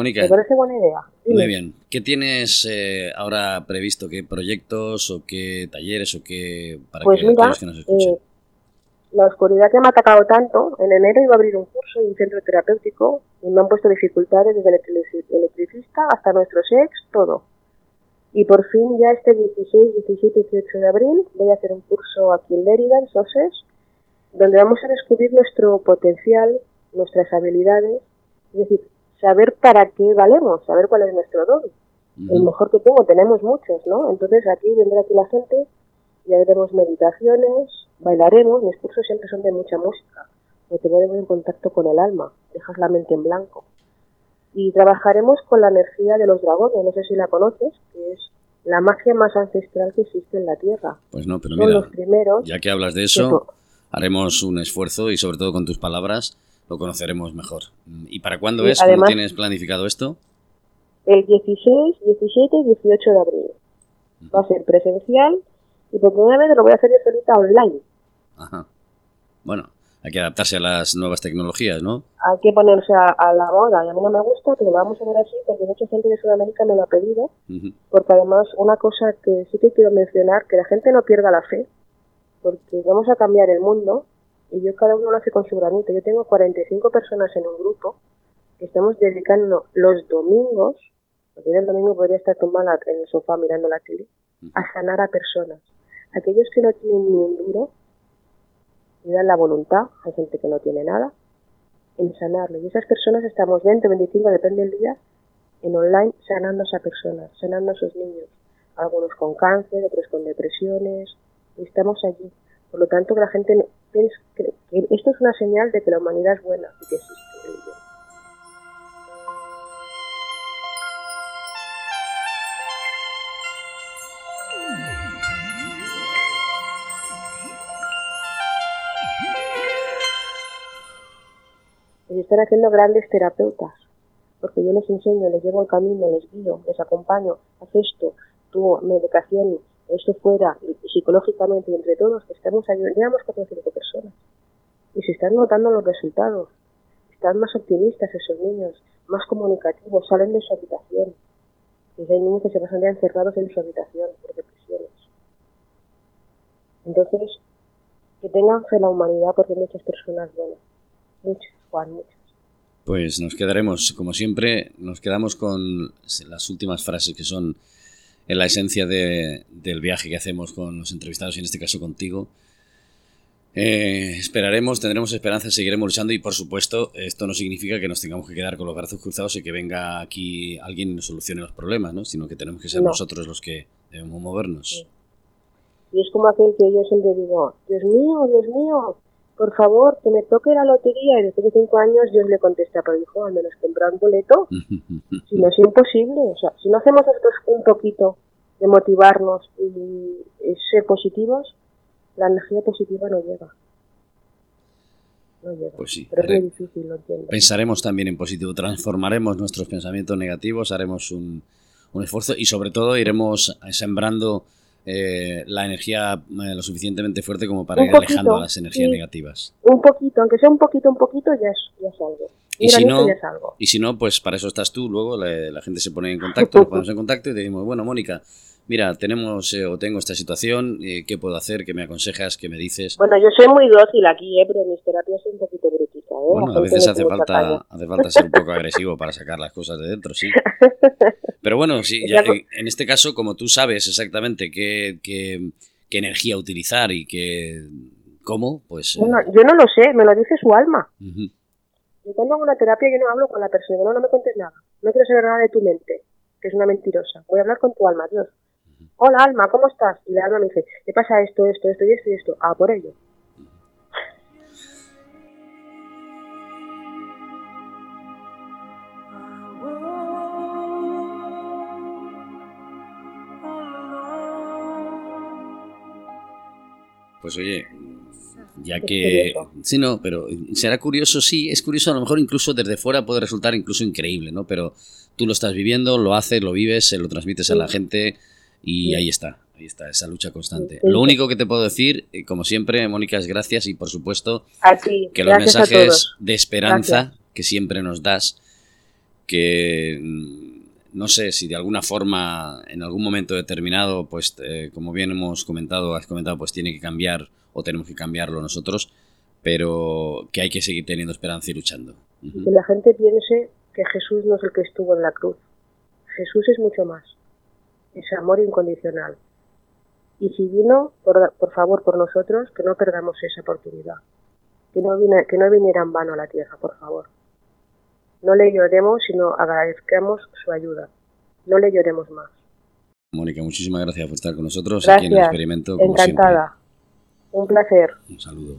Mónica. Me parece buena idea. Muy bien. ¿Qué tienes eh, ahora previsto? ¿Qué proyectos o qué talleres o qué para pues que mira, que nos escuchen? Eh, la oscuridad que me ha atacado tanto, en enero iba a abrir un curso y un centro terapéutico y me han puesto dificultades desde el electricista hasta nuestros ex, todo. Y por fin ya este 16, 17 y 18 de abril voy a hacer un curso aquí en Lérida, en Soses, donde vamos a descubrir nuestro potencial, nuestras habilidades, es decir, saber para qué valemos, saber cuál es nuestro don. El mejor que tengo, tenemos muchos, ¿no? Entonces aquí vendrá aquí la gente y haremos meditaciones, bailaremos, mis cursos siempre son de mucha música, porque te en contacto con el alma, dejas la mente en blanco. Y trabajaremos con la energía de los dragones, no sé si la conoces, que es la magia más ancestral que existe en la Tierra. Pues no, pero Son mira, los primeros. ya que hablas de eso, haremos un esfuerzo y sobre todo con tus palabras lo conoceremos mejor. ¿Y para cuándo es? ¿Cómo tienes planificado esto? El 16, 17 y 18 de abril. Va a ser presencial y por primera vez lo voy a hacer yo solita online. Ajá. Bueno, hay que adaptarse a las nuevas tecnologías, ¿no? Hay que ponerse a, la moda. Y a mí no me gusta, pero vamos a ver así, porque mucha gente de Sudamérica me lo ha pedido. Porque además, una cosa que sí que quiero mencionar, que la gente no pierda la fe, porque vamos a cambiar el mundo y yo cada uno lo hace con su granito. Yo tengo 45 personas en un grupo que estamos dedicando los domingos, porque el domingo podría estar tumbada en el sofá mirando la tele, a sanar a personas. Aquellos que no tienen ni un duro, y dan la voluntad, hay gente que no tiene nada, en sanarlo. Y esas personas estamos 20, 25, depende del día, en online sanando a esas personas, sanando a esos niños. Algunos con cáncer, otros con depresiones, y estamos allí. Por lo tanto, que la gente que esto es una señal de que la humanidad es buena y que existe Se están haciendo grandes terapeutas, porque yo les enseño, les llevo el camino, les guío, les acompaño, haz esto, tu medicación, esto fuera, psicológicamente, entre todos, que estamos ayudando, llevamos cuatro o cinco personas. Y se están notando los resultados. Están más optimistas esos niños, más comunicativos, salen de su habitación. Y hay niños que se pasan ya encerrados en su habitación por depresiones. Entonces, que tengan fe en la humanidad porque muchas personas buenas. Muchas, Juan, muchas. Pues nos quedaremos, como siempre, nos quedamos con las últimas frases que son en la esencia del viaje que hacemos con los entrevistados y en este caso contigo. Eh, esperaremos, tendremos esperanza, seguiremos luchando y por supuesto esto no significa que nos tengamos que quedar con los brazos cruzados y que venga aquí alguien y nos solucione los problemas, ¿no? sino que tenemos que ser nosotros los que debemos movernos. Y es como aquel que yo siempre digo, Dios mío, Dios mío, por favor, que me toque la lotería. Y después de cinco años Dios le contesta, pero hijo, al menos comprar un boleto. si no es imposible. O sea, si no hacemos nosotros un poquito de motivarnos y, ser positivos, la energía positiva no llega. No llega. Pues sí. Pero es muy difícil, lo entiendo. Pensaremos también en positivo, transformaremos nuestros pensamientos negativos, haremos un, un esfuerzo y sobre todo iremos sembrando eh, la energía eh, lo suficientemente fuerte como para ir alejando a las energías negativas. Un poquito, aunque sea un poquito, un poquito, ya es, ya es algo. Y si, no, y si no, pues para eso estás tú. Luego la, gente se pone en contacto, nos ponemos en contacto y decimos, bueno, Mónica, mira, tenemos eh, o tengo esta situación, eh, ¿qué puedo hacer? ¿Qué me aconsejas? ¿Qué me dices? Bueno, yo soy muy dócil aquí, ¿eh? pero mis terapias son un poquito brutitas. ¿eh? Bueno, a veces hace falta, hace falta ser un poco agresivo para sacar las cosas de dentro, sí. Pero bueno, sí, ya, en este caso, como tú sabes exactamente qué, qué, qué energía utilizar y qué cómo, pues... Bueno, yo no lo sé, me lo dice su alma. Yo cuando hago una terapia yo no hablo con la persona, no, no me cuentes nada. No quiero saber nada de tu mente, que es una mentirosa. Voy a hablar con tu alma, Dios. Hola, alma, ¿cómo estás? Y la alma me dice, ¿qué pasa esto, esto, esto y esto y esto? Ah, por ello. Pues oye, ya que... Sí, no, pero será curioso, sí, es curioso, a lo mejor incluso desde fuera puede resultar incluso increíble, ¿no? Pero tú lo estás viviendo, lo haces, lo vives, se lo transmites a la gente y ahí está, ahí está, esa lucha constante. Lo único que te puedo decir, eh, como siempre, Mónica, es gracias y por supuesto que los mensajes de esperanza que siempre nos das, que mm, no sé si de alguna forma, en algún momento determinado, pues eh, como bien hemos comentado, has comentado, pues tiene que cambiar o tenemos que cambiarlo nosotros, pero que hay que seguir teniendo esperanza y luchando. Que la gente piense que Jesús no es el que estuvo en la cruz. Jesús es mucho más. Es amor incondicional. Y si vino, por, por favor, por nosotros, que no perdamos esa oportunidad. Que no, vine, que no viniera en vano a la tierra, por favor. No le lloremos, sino agradezcamos su ayuda. No le lloremos más. Mónica, muchísimas gracias por estar con nosotros aquí en el experimento. Encantada. Un placer. Un saludo.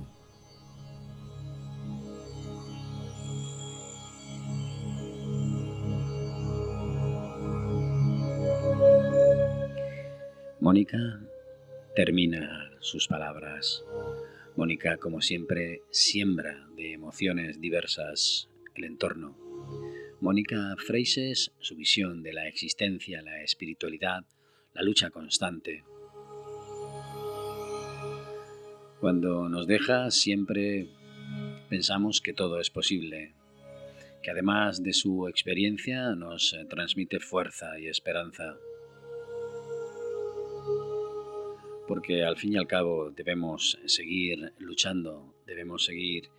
Mónica termina sus palabras. Mónica, como siempre, siembra de emociones diversas el entorno Mónica Freises, su visión de la existencia, la espiritualidad, la lucha constante. Cuando nos deja siempre pensamos que todo es posible, que además de su experiencia nos transmite fuerza y esperanza. Porque al fin y al cabo debemos seguir luchando, debemos seguir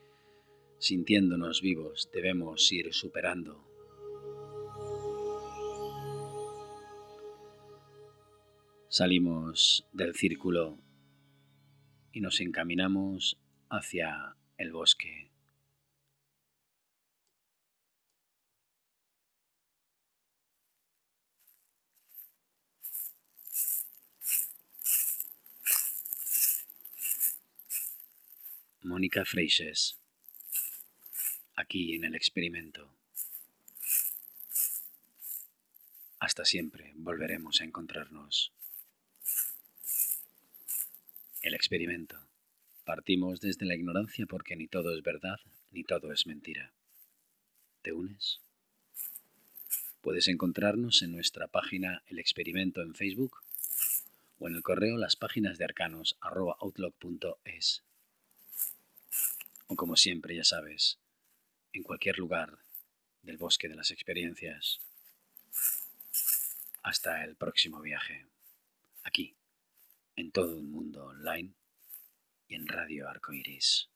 sintiéndonos vivos, debemos ir superando Salimos del círculo y nos encaminamos hacia el bosque. Mónica Freixes, aquí en el experimento. Hasta siempre volveremos a encontrarnos. El experimento. Partimos desde la ignorancia porque ni todo es verdad ni todo es mentira. ¿Te unes? Puedes encontrarnos en nuestra página El Experimento en Facebook o en el correo las páginas de arcanos outlook.es. Como siempre, ya sabes, en cualquier lugar del bosque de las experiencias. Hasta el próximo viaje. Aquí en todo el mundo online y en Radio Arcoiris.